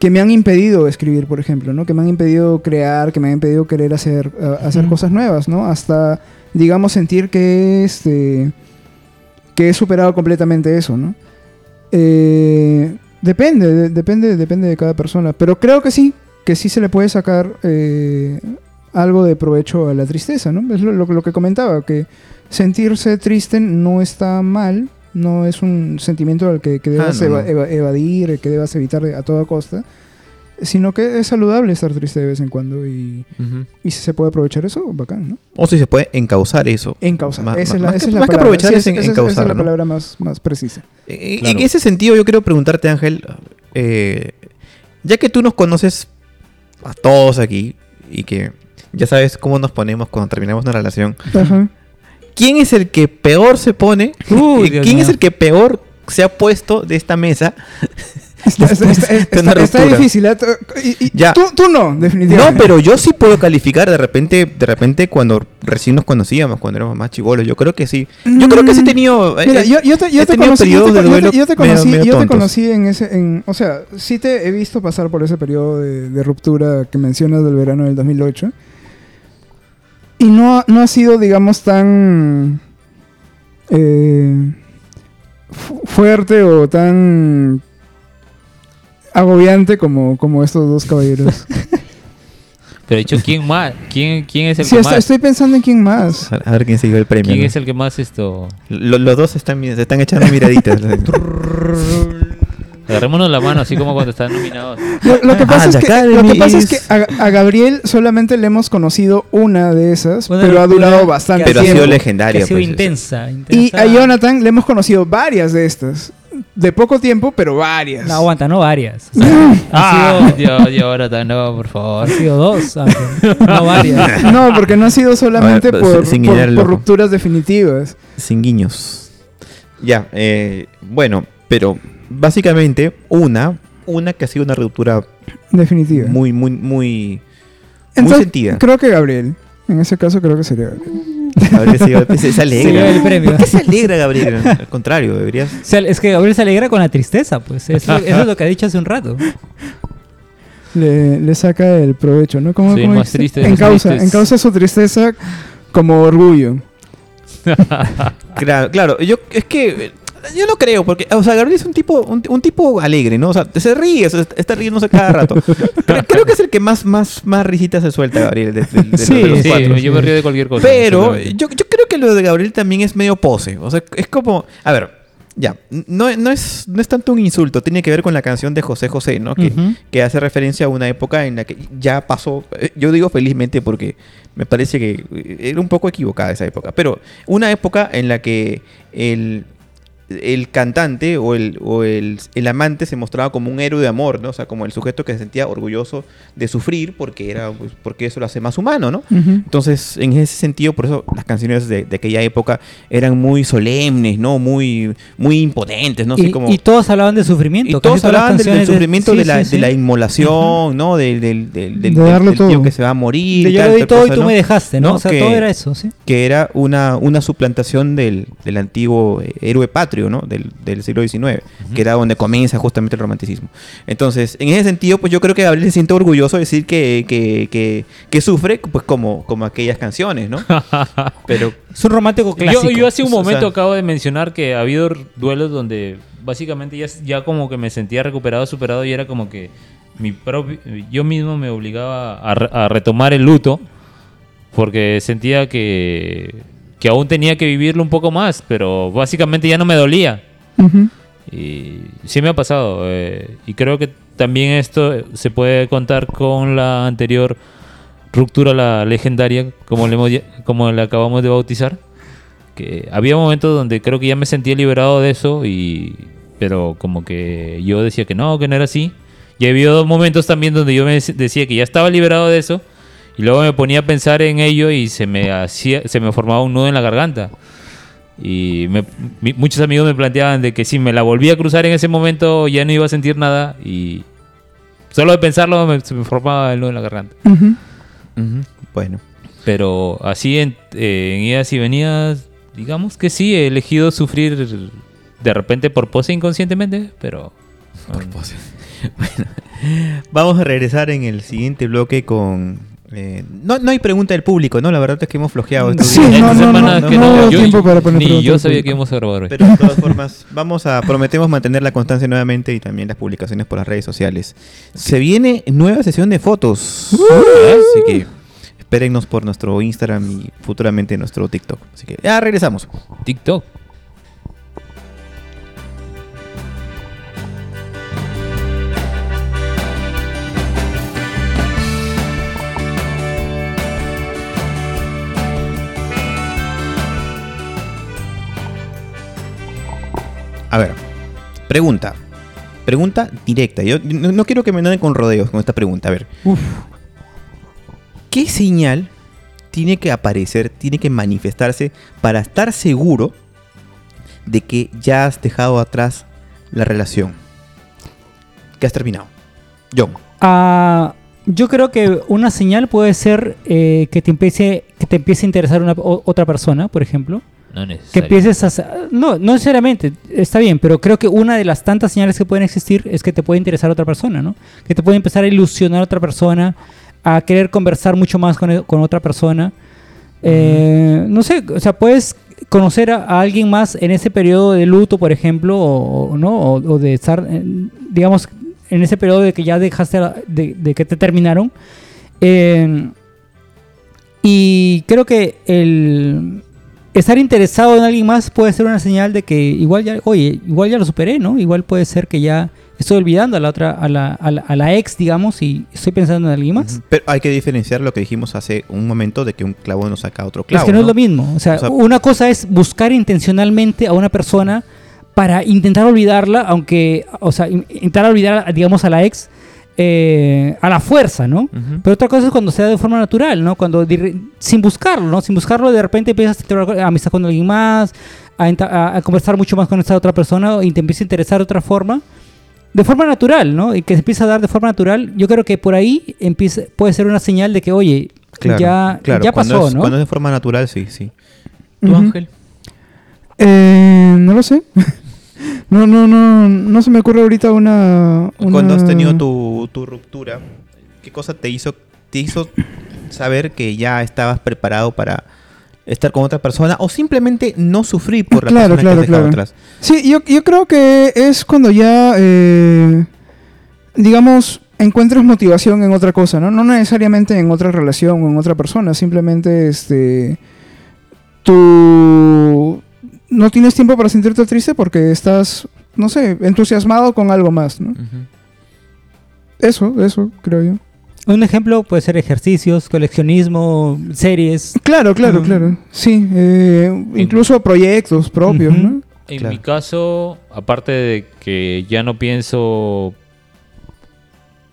que me han impedido escribir, por ejemplo, ¿no? Que me han impedido crear, que me han impedido querer hacer, a- hacer cosas nuevas, ¿no? Hasta, digamos, sentir que, este, que he superado completamente eso, ¿no? Eh, depende, de- depende, depende de cada persona. Pero creo que sí, que sí se le puede sacar eh, algo de provecho a la tristeza, ¿no? Es lo, lo- lo que comentaba, que sentirse triste no está mal, no es un sentimiento al que, que debas no, eva- no. eva- evadir, que debas evitar a toda costa, sino que es saludable estar triste de vez en cuando y, y si se puede aprovechar eso, bacán, ¿no? O si se puede encauzar eso. Encauzar, Ma- esa ma- es la, más esa que- es la más que palabra. aprovechar Sí, es en- esa- esa es la ¿no? palabra más, más precisa. Eh, Claro. En ese sentido, yo quiero preguntarte, Ángel, eh, ya que tú nos conoces a todos aquí y que ya sabes cómo nos ponemos cuando terminamos una relación, Ajá. ¿Quién es el que peor se pone? Uy, ¿Quién Dios es el que peor se ha puesto de esta mesa? Está, está- difícil. ¿eh? Y- y- Ya. Tú, tú no, definitivamente. No, pero yo sí puedo calificar de repente, de repente cuando recién nos conocíamos, cuando éramos más chivolos. Yo creo que sí. Yo creo que sí he tenido. eh, Mira, eh, yo, yo te, yo he te tenido conocí, yo te, de yo te- duelo yo te medio- conocí, medio yo te tontos. conocí en ese, en, o sea, sí te he visto pasar por ese periodo de, de ruptura que mencionas del verano del 2008 y no, ha- no ha sido, digamos, tan eh, fu- fuerte o tan agobiante como, como estos dos caballeros. Pero he dicho, ¿quién más? ¿Quién, quién es el sí, que est- más? estoy pensando en quién más. A ver quién se lleva el premio. ¿Quién ¿no? es el que más esto? Lo- los dos están, se están echando miraditas. Agarrémonos la mano, así como cuando están nominados. Lo, lo que pasa, Ah, es The que, lo Academy que pasa es que a, a Gabriel solamente le hemos conocido una de esas, pero ha durado bastante Pero ha tiempo. sido Que legendaria. ha sido pues, intensa, Y a Jonathan le hemos conocido varias de estas. De poco tiempo, pero varias. No, aguanta, no varias. O sea, Ah, ha, sido, Dios, ahora no, por favor. ha sido dos, no varias. No, porque no ha sido solamente ver, por, sin por- por rupturas definitivas. Sin guiños. Ya, eh, bueno, pero básicamente una, una que ha sido una ruptura Definitiva. muy, muy, muy, muy sentida. Creo que Gabriel. En ese caso, creo que sería Gabriel. Gabriel se, lleva- se- se Se alegra. lleva el premio. ¿Por qué se alegra, Gabriel? Al contrario, deberías. O sea, es que Gabriel se alegra con la tristeza, pues. Es lo- eso es lo que ha dicho hace un rato. Le, le saca el provecho, ¿no? ¿Cómo, Soy cómo más dice? triste En causa, en causa su tristeza como orgullo. Claro, claro. Yo, es que. Yo no creo, porque, o sea, Gabriel es un tipo, un, un tipo alegre, ¿no? O sea, se ríe, se- está riéndose cada rato. Creo, creo que es el que más, más, más risitas se suelta, Gabriel, de, de- de- Sí, de los Sí, cuatro. yo me río de cualquier cosa. Pero yo, yo creo que lo de Gabriel también es medio pose. O sea, es como. A ver, ya. No, no, es, no es tanto un insulto. Tiene que ver con la canción de José José, ¿no? Que, que hace referencia a una época en la que ya pasó. eh, Yo digo felizmente porque me parece que era un poco equivocada esa época. Pero una época en la que el. El cantante o, el, o el, el amante se mostraba como un héroe de amor, ¿no? O sea, como el sujeto que se sentía orgulloso de sufrir porque, era, pues, porque eso lo hace más humano, ¿no? Entonces, en ese sentido, por eso las canciones de, de aquella época eran muy solemnes, ¿no? Muy, muy impotentes, ¿no? Así Y, como... y todos hablaban de sufrimiento. y todos hablaban del, del canciones de- sufrimiento sí, de, la, sí, sí. de la inmolación, ¿no? Del, del, del, tío todo. que se va a morir. Yo di tal todo cosa, y tú ¿no? me dejaste, ¿no? ¿No? O sea, Que- todo era eso, sí. Que era una, una suplantación del, del antiguo héroe patrio. Patrio, ¿no? Del, del siglo XIX, que era donde comienza justamente el romanticismo. Entonces, en ese sentido, pues yo creo que Gabriel se siente orgulloso de decir que, que, que, que sufre, pues como, como aquellas canciones, ¿no? Pero Es un romántico Yo, clásico. yo hace un O sea- momento acabo de mencionar que ha habido duelos donde básicamente ya, ya como que me sentía recuperado, superado y era como que mi propio, yo mismo me obligaba a, re- a retomar el luto porque sentía que, que aún tenía que vivirlo un poco más, pero básicamente ya no me dolía. Y sí me ha pasado. eh, y creo que también esto se puede contar con la anterior ruptura, la legendaria, como le, hemos como le acabamos de bautizar. Que había momentos donde creo que ya me sentía liberado de eso, y pero como que yo decía que no, que no era así. Y había dos momentos también donde yo me dec- decía que ya estaba liberado de eso, y luego me ponía a pensar en ello y se me, hacía, se me formaba un nudo en la garganta. Y me- mi- muchos amigos me planteaban de que si me la volvía a cruzar en ese momento ya no iba a sentir nada y solo de pensarlo me- se me formaba el nudo en la garganta. Ujú, Bueno. Pero así en, eh, en idas y venidas, digamos que sí, he elegido sufrir de repente por pose inconscientemente, pero... Bueno, vamos a regresar en el siguiente bloque con... eh, no, no hay pregunta del público, ¿no? La verdad es que hemos flojeado Sí, no, no, semana no, no, que no no, hubo yo- tiempo para poner Ni yo sabía que íbamos a grabar hoy. Pero de todas formas, vamos a prometemos mantener la constancia nuevamente y también las publicaciones por las redes sociales. Se viene nueva sesión de fotos. Así que espérennos por nuestro Instagram y futuramente nuestro TikTok. Así que ya regresamos. TikTok. A ver, pregunta. Pregunta directa. Yo no, no quiero que me anden con rodeos con esta pregunta. A ver, Uf. ¿qué señal tiene que aparecer, tiene que manifestarse para estar seguro de que ya has dejado atrás la relación? Que has terminado. John. Ah, yo creo que una señal puede ser eh, que te empiece que te empiece a interesar una, otra persona, por ejemplo. No Que empieces a... No, no necesariamente, está bien, pero creo que una de las tantas señales que pueden existir es que te puede interesar otra persona, ¿no? Que te puede empezar a ilusionar otra persona, a querer conversar mucho más con, e- con otra persona. Eh, no sé, o sea, puedes conocer a, a alguien más en ese periodo de luto, por ejemplo, o, o ¿no? O, o de estar, eh, digamos, en ese periodo de que ya dejaste, la- de, de que te terminaron. Eh, y creo que el estar interesado en alguien más puede ser una señal de que igual ya, oye, igual ya lo superé, ¿no? Igual puede ser que ya estoy olvidando a la otra, a la, a la, a la ex, digamos, y estoy pensando en alguien más. Pero hay que diferenciar lo que dijimos hace un momento de que un clavo no saca otro clavo. es que no, es lo mismo. O sea, O sea- una cosa es buscar intencionalmente a una persona para intentar olvidarla, aunque, o sea, in- intentar olvidar, digamos, a la ex eh, a la fuerza, ¿no? Pero otra cosa es cuando se da de forma natural, ¿no? Cuando sin buscarlo, ¿no? Sin buscarlo, de repente empiezas a tener amistad con alguien más, a, a- a conversar mucho más con esta otra persona y te empieza a interesar de otra forma, de forma natural, ¿no? Y que se empieza a dar de forma natural. Yo creo que por ahí empieza, puede ser una señal de que, oye, Claro, ya, claro, ya cuando pasó, es- ¿no? Cuando es de forma natural, sí, sí. ¿Tú. Ángel? Eh, no lo sé. No, no, no, no se me ocurre ahorita una. Cuando has tenido tu, tu ruptura, ¿qué cosa te hizo, te hizo saber que ya estabas preparado para estar con otra persona o simplemente no sufrir por la Claro, persona claro, que has dejado claro. atrás? Sí, yo, yo creo que es cuando ya, eh, digamos, encuentras motivación en otra cosa, ¿no? No necesariamente en otra relación o en otra persona, simplemente, este, tú no tienes tiempo para sentirte triste porque estás, no sé, entusiasmado con algo más, ¿no? Eso, eso, creo yo. Un ejemplo puede ser ejercicios, coleccionismo, series. Claro, claro, claro. Sí, eh, incluso proyectos propios. ¿no? En Claro. mi caso, aparte de que ya no pienso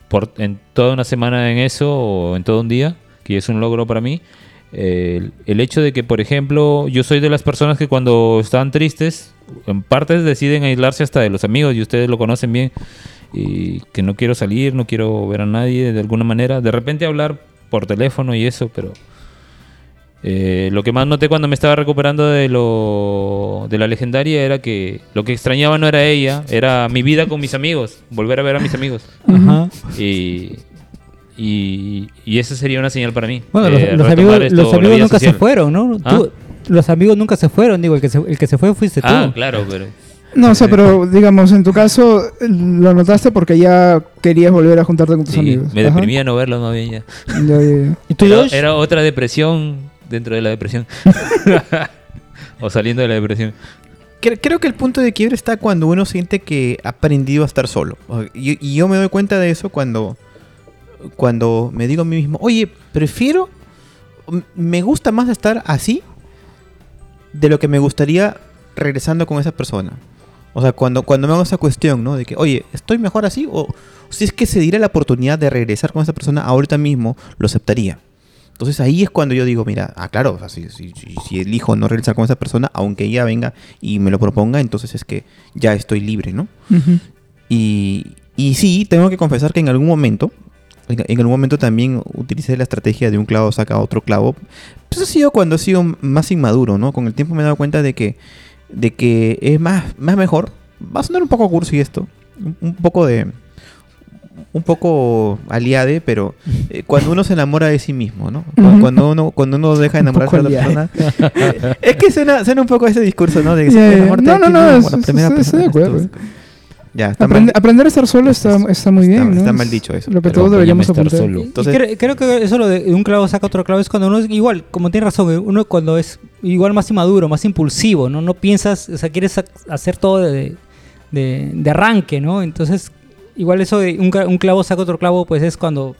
por, en toda una semana en eso o en todo un día, que es un logro para mí, eh, el, hecho de que, por ejemplo, yo soy de las personas que cuando están tristes, en parte deciden aislarse hasta de los amigos, y ustedes lo conocen bien, y que no quiero salir, no quiero ver a nadie de alguna manera, de repente hablar por teléfono y eso, pero Eh, lo que más noté cuando me estaba recuperando de lo de la legendaria era que lo que extrañaba no era ella, era mi vida con mis amigos, volver a ver a mis amigos. Ajá. Y, y, y esa sería una señal para mí. Bueno, eh, los, los retomar amigos, esto, los la amigos vida nunca se fueron, ¿no? ¿Ah? Tú- los amigos nunca se fueron, digo, el que se, el que se fue fuiste tú. Ah, claro, pero No, o sea, pero digamos, en tu caso lo notaste porque ya querías volver a juntarte con tus sí, amigos. me Ajá. deprimía no verlos más bien ya. Ya, ya, ya. ¿Y tú, Era, otra depresión dentro de la depresión. o saliendo de la depresión. Cre- Creo que el punto de quiebre está cuando uno siente que ha aprendido a estar solo. Y yo me doy cuenta de eso cuando, cuando me digo a mí mismo, oye, prefiero, me gusta más estar así de lo que me gustaría regresando con esa persona. O sea, cuando, cuando me hago esa cuestión, ¿no? De que, oye, ¿estoy mejor así? O si es que se diera la oportunidad de regresar con esa persona ahorita mismo, lo aceptaría. Entonces ahí es cuando yo digo, mira, ah, claro, o sea, si, si- si- elijo no regresar con esa persona, aunque ella venga y me lo proponga, entonces es que ya estoy libre, ¿no? Ujú. Y, y sí, tengo que confesar que en algún momento, en, en algún momento también utilicé la estrategia de un clavo saca otro clavo. Pues ha sido cuando he sido más inmaduro, ¿no? Con el tiempo me he dado cuenta de que, de que es más, más mejor. Va a sonar un poco cursi esto, un, un poco de... Un poco aliade, pero eh, cuando uno se enamora de sí mismo, ¿no? Cuando uno, cuando uno deja de enamorarse de aliade. persona. eh, es que suena, suena un poco ese discurso, ¿no? De que Ya, se No, no, ti no, mismo Ya, está Aprende- mal. aprender a estar solo está, está muy bien, Está- ¿no? está mal dicho eso, Lo que todos deberíamos estar apuntar. solo. Entonces- creo que eso lo de un clavo saca otro clavo es cuando uno es igual, como tiene razón, uno cuando es igual más inmaduro, más impulsivo, ¿no? No piensas, o sea, quieres ha- hacer todo de, de- de arranque, ¿no? Entonces, igual eso de un, cla- un clavo saca otro clavo, pues es cuando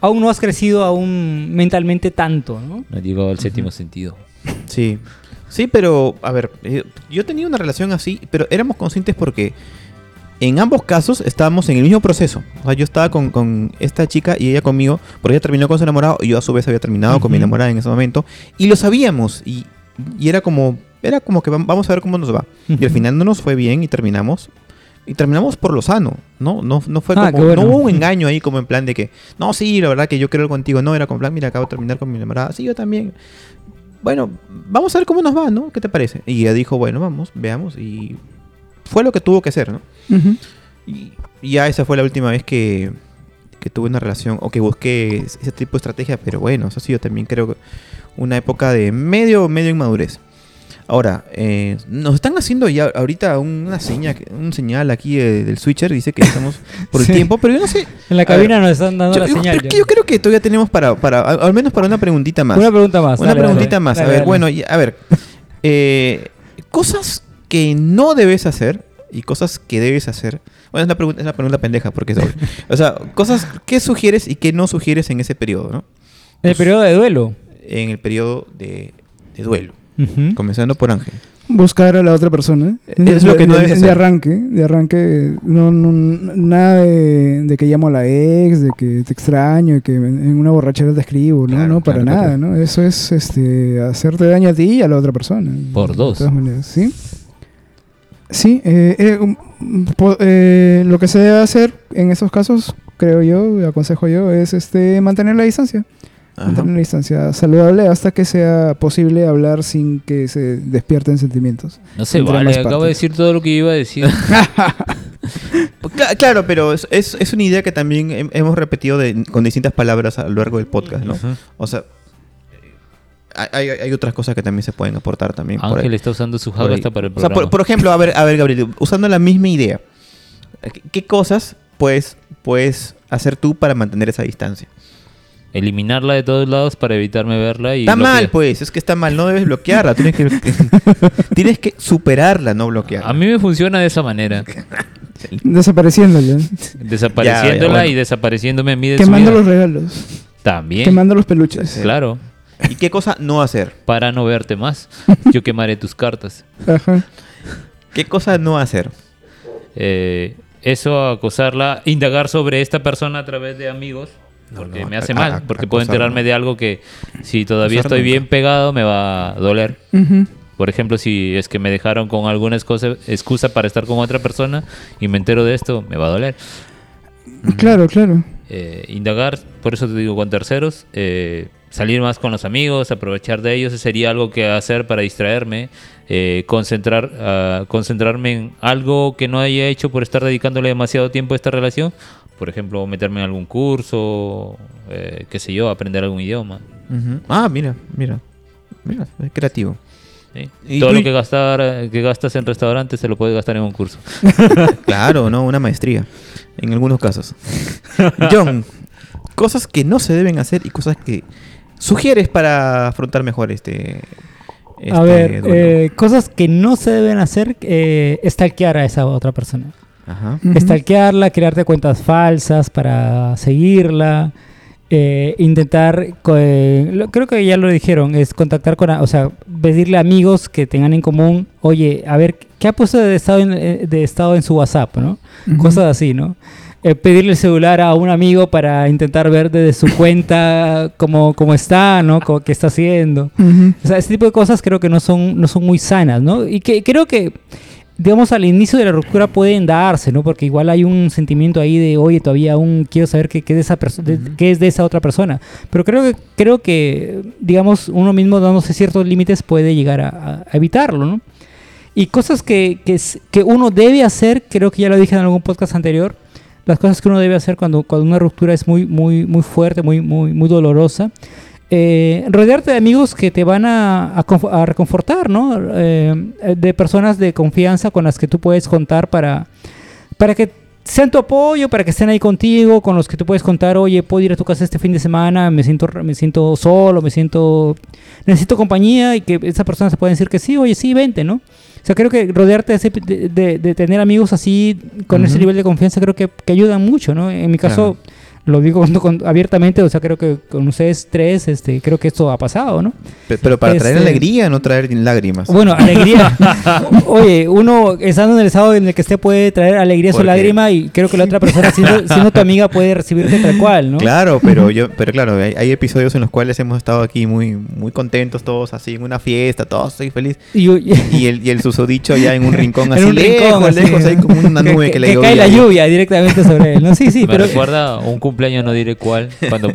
aún no has crecido aún mentalmente tanto, ¿no? No llegó al séptimo sentido. Sí. Sí, pero, a ver, eh, yo tenía una relación así, pero éramos conscientes porque en ambos casos estábamos en el mismo proceso. O sea, yo estaba con, con esta chica y ella conmigo, porque ella terminó con su enamorado y yo a su vez había terminado con mi enamorada en ese momento. Y lo sabíamos y, y era como, era como que vam- vamos a ver cómo nos va. Y al final no nos fue bien y terminamos. Y terminamos por lo sano, ¿no? No, no fue Ah, como, bueno. no hubo un engaño ahí como en plan de que, no, sí, la verdad que yo quiero algo contigo. No, era como en plan, mira, acabo de terminar con mi enamorada. Sí, yo también. Bueno, vamos a ver cómo nos va, ¿no? ¿Qué te parece? Y ella dijo, bueno, vamos, veamos. Y fue lo que tuvo que hacer, ¿no? Y y ya esa fue la última vez que, que tuve una relación o que busqué es- ese tipo de estrategia. Pero bueno, eso ha sido también creo una época de medio, medio inmadurez. Ahora, eh, nos están haciendo ya ahorita una señal, un señal aquí eh, del switcher, dice que estamos por el Sí. tiempo, pero yo no sé. En la cabina ver, nos están dando Yo, la yo- señal. pero yo creo que todavía tenemos para, para al menos para una preguntita más. Una pregunta más. Una dale, preguntita dale. más. Dale, a ver, bueno, a ver. eh, cosas que no debes hacer y cosas que debes hacer. Bueno, es la pregunta, es la pregunta pendeja, porque es obvio. O sea, cosas que sugieres y que no sugieres en ese periodo, ¿no? En el periodo de duelo. En el periodo de, de duelo. Comenzando por Ángel. Buscar a la otra persona. Es lo que no de, debes de hacer. arranque, de arranque, no, no- nada de, de que llamo a la ex, de que te extraño, de que en una borrachera te escribo, no, Claro, no, para claro, nada, claro. ¿no? Eso es este hacerte daño a ti y a la otra persona. Por De dos. todas maneras, ¿sí? Sí, eh, eh, um, eh, lo que se debe hacer en esos casos, creo yo, aconsejo yo, es este mantener la distancia. Ajá. Mantener la distancia saludable hasta que sea posible hablar sin que se despierten sentimientos. No se Entre vale, acabo de partes. decir todo lo que iba a decir. Pues cla- Claro, pero es, es- es una idea que también hem- hemos repetido de- con distintas palabras a lo largo del podcast, ¿no? O sea, hay, otras cosas que también se pueden aportar también. por. Ángel está usando su Por jaula ahí. hasta para el O sea, programa. por, por ejemplo, a ver, a ver, Gabriel, usando la misma idea, ¿qué, qué cosas puedes, puedes hacer tú para mantener esa distancia? Eliminarla de todos lados para evitarme verla y... está bloquear. mal, pues, es que está mal, no debes bloquearla, tienes que, tienes que superarla, no bloquearla. A mí me funciona de esa manera. Desapareciéndola Ya, ya, bueno. y desapareciéndome a mí de su quemando vida. los regalos, También. quemando los peluches. Claro. ¿Y qué cosa no hacer? Para no verte más. Yo quemaré tus cartas. Ajá. ¿Qué cosa no hacer? Eh, eso, acosarla, indagar sobre esta persona a través de amigos. Porque no, me hace a- mal. a- porque puedo enterarme no. de algo que si todavía Acosar estoy nunca. bien pegado me va a doler. Por ejemplo, si es que me dejaron con alguna excusa, excusa para estar con otra persona y me entero de esto, me va a doler. Claro, claro. Eh, indagar, por eso te digo, con terceros, eh, salir más con los amigos, aprovechar de ellos, sería algo que hacer para distraerme, eh, concentrar, ah, concentrarme en algo que no haya hecho por estar dedicándole demasiado tiempo a esta relación. Por ejemplo, meterme en algún curso, eh, qué sé yo, aprender algún idioma. Ah, mira, mira. Mira, es creativo. ¿sí? ¿Y Todo lo que, gastar, que gastas en restaurantes se lo puedes gastar en un curso. Claro, ¿no? Una maestría. En algunos casos. John, cosas que no se deben hacer y cosas que sugieres para afrontar mejor este. a este ver, duelo. eh, cosas que no se deben hacer, eh, stalkear a esa otra persona. Ajá. Ujú. Stalkearla, crearte cuentas falsas para seguirla, eh, intentar, co- eh, lo- creo que ya lo dijeron, es contactar con, a- o sea, pedirle a amigos que tengan en común, oye, a ver, ¿qué ha puesto de estado en, eh, de estado en su WhatsApp, no? Ujú. Cosas así, ¿no? Eh, pedirle el celular a un amigo para intentar ver desde su cuenta cómo, cómo está, ¿no? Co- ¿Qué está haciendo? Ujú. O sea, ese tipo de cosas creo que no son, no son muy sanas, ¿no? Y que creo que, digamos, al inicio de la ruptura pueden darse, ¿no? Porque igual hay un sentimiento ahí de, oye, todavía aún quiero saber qué, qué de esa de- qué es de esa otra persona. Pero creo que, creo que digamos, uno mismo dándose ciertos límites puede llegar a, a- evitarlo, ¿no? Y cosas que, que, que uno debe hacer, creo que ya lo dije en algún podcast anterior, las cosas que uno debe hacer cuando, cuando una ruptura es muy, muy, muy fuerte, muy, muy, muy dolorosa. Eh, rodearte de amigos que te van a, a confo- a reconfortar, ¿no? Eh, de personas de confianza con las que tú puedes contar para, para que sean tu apoyo, para que estén ahí contigo, con los que tú puedes contar, oye, puedo ir a tu casa este fin de semana, me siento, me siento solo, me siento, necesito compañía y que esa persona se pueda decir que sí, oye, sí, vente, ¿no? O sea, creo que rodearte de, ese- de, de- de tener amigos así, con ese nivel de confianza, creo que, que ayudan mucho, ¿no? En mi caso, lo digo con- con- abiertamente, o sea, creo que con ustedes tres, este, creo que esto ha pasado, ¿no? Pe- Pero para traer este- alegría, no traer lágrimas. Bueno, alegría. Oye, uno estando en el estado en el que esté puede traer alegría a su lágrima y creo que la otra persona, siendo, siendo tu amiga, puede recibirte tal cual, ¿no? Claro, pero yo, pero claro, hay, hay episodios en los cuales hemos estado aquí muy, muy contentos todos, así en una fiesta, todos estoy feliz. Y, y- Y el, y el susodicho allá en un rincón en así un lejos, rincón, así, lejos, ahí como una nube que, le cae la lluvia directamente sobre él, ¿no? Sí, sí, Me pero, recuerda un cumpleaños, no diré cuál, cuando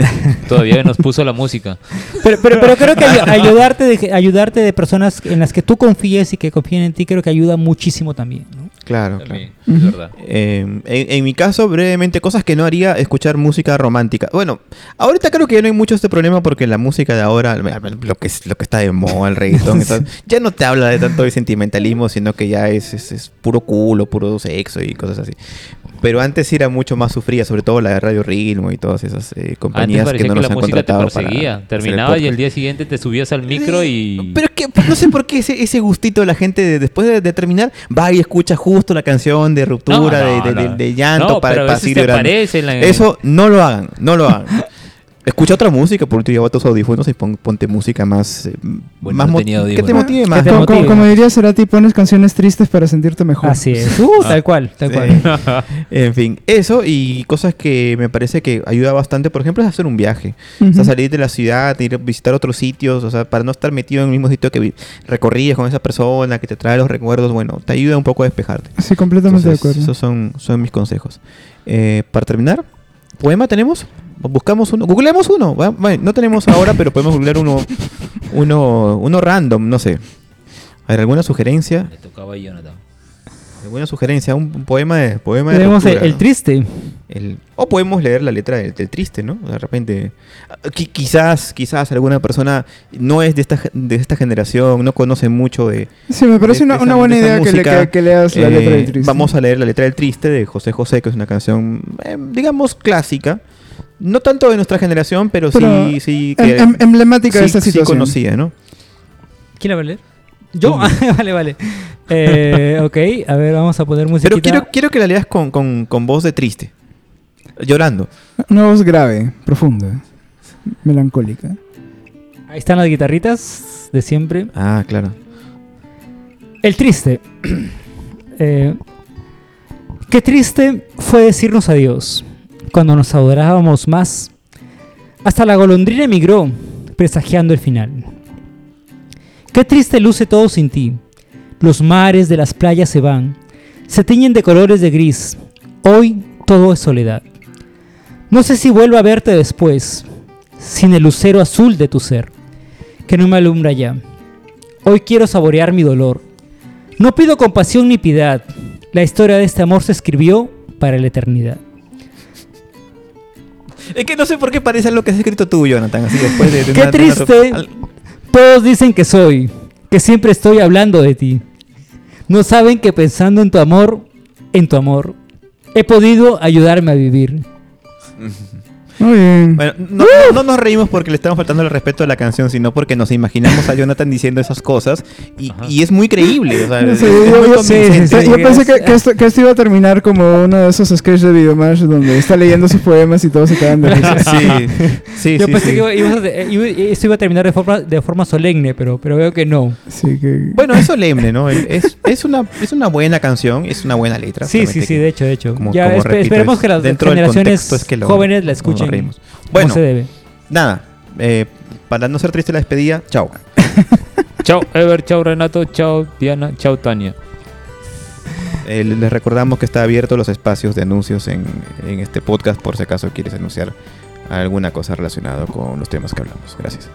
todavía nos puso la música. pero, pero, pero creo que ay- ayudarte de, ayudarte de personas en las que tú confíes y que confíen en ti, creo que ayuda muchísimo también, ¿no? Claro, claro. Es verdad. Eh, en, en mi caso, brevemente, cosas que no haría, escuchar música romántica. Bueno, ahorita creo que ya no hay mucho este problema porque la música de ahora, lo que, es, lo que está de moda, el reggaetón, tal, ya no te habla de tanto de sentimentalismo, sino que ya es, es, es puro culo, puro sexo y cosas así. Pero antes sí era mucho más sufrida, sobre todo la de Radio Ritmo y todas esas eh, Antes compañías que parecía no que, nos la han música te contratado para perseguía. Terminaba y el día siguiente te subías al micro y... Pero es que no sé por qué ese, ese gustito de la gente de- después de, de terminar va y escucha justo la canción de ruptura, No, de, no, de- de- llanto para, en la- Eso no lo hagan, no lo hagan. Escucha otra música, por último lleva tus audífonos y pon- ponte música más, eh, Bueno, más no tenía que te motive más. te Como, motive. como- como diría Cerati, pones canciones tristes para sentirte mejor. Así es. Uh, tal cual, tal Sí. cual. En fin, eso y cosas que me parece que ayuda bastante, por ejemplo, es hacer un viaje. O sea, salir de la ciudad, ir a visitar otros sitios, o sea, para no estar metido en el mismo sitio que recorrías con esa persona, que te trae los recuerdos, bueno, te ayuda un poco a despejarte. Sí, completamente Entonces, de acuerdo. Esos son, son mis consejos. Eh, para terminar, ¿poema tenemos? Buscamos uno. Googleamos uno. Bueno, no tenemos ahora, pero podemos googlear uno, uno, uno random, no sé. A ver, ¿alguna sugerencia? Le tocaba a Jonathan. ¿Alguna sugerencia? Un, un poema de poema de Tenemos el, ruptura, el ¿no? triste. El- o podemos leer la letra del, del triste, ¿no? De repente, ah, qui- quizás, quizás alguna persona no es de esta, de esta generación, no conoce mucho de, Sí, me parece de- una, de esa- una buena idea que, le- música, que- que leas la eh, letra del triste. Vamos a leer la letra del triste de José José, que es una canción, eh, digamos, clásica. No tanto de nuestra generación, pero, Pero sí, sí, Em- que em- emblemática de sí- esta sí situación. conocía, ¿no? ¿Quién la va a leer? Yo. Vale, vale. Eh, ok, a ver, vamos a poner música. Pero quiero, quiero que la leas con, con, con voz de triste, llorando. Una voz grave, profunda, melancólica. Ahí están las guitarritas de siempre. Ah, claro. El triste. Eh, qué triste fue decirnos adiós cuando nos adorábamos más. Hasta la golondrina emigró, presagiando el final. Qué triste luce todo sin ti. Los mares de las playas se van, se tiñen de colores de gris. Hoy todo es soledad. No sé si vuelvo a verte después. sin el lucero azul de tu ser, que no me alumbra ya. Hoy quiero saborear mi dolor. No pido compasión ni piedad. La historia de este amor se escribió para la eternidad. Es que no sé por qué parece algo que has escrito tú, Jonathan, así después de... de Qué una- de una- triste. Todos dicen que soy, que siempre estoy hablando de ti. No saben que pensando en tu amor, en tu amor, he podido ayudarme a vivir. Muy bien. Bueno, no, no- no nos reímos porque le estamos faltando el respeto a la canción, sino porque nos imaginamos a Jonathan diciendo esas cosas y, y es muy creíble. O sea, No es- sé, es yo, sí, sí, yo sí, pensé que, que esto, que esto iba a terminar como uno de esos sketches de Videomash donde está leyendo sus poemas y todos se cagan de risa. Sí, sí, Yo sí, pensé sí. que iba- a- iba- esto iba a terminar de forma, de forma solemne, pero, pero veo que no. Sí, que... Bueno, es solemne, ¿no? Es, es, una, es una buena canción, es una buena letra. Sí, sí, sí, de hecho, de hecho. como- ya como espe- repito, esperemos es que las dentro del generaciones contexto es que lo- jóvenes la nos reímos. Bueno, se debe. nada. eh, para no ser triste la despedida, chao. Chao, Ever, chao, Renato, chao, Diana, chao, Tania. Eh, les recordamos que está abierto los espacios de anuncios en, en este podcast por si acaso quieres anunciar alguna cosa relacionada con los temas que hablamos. Gracias.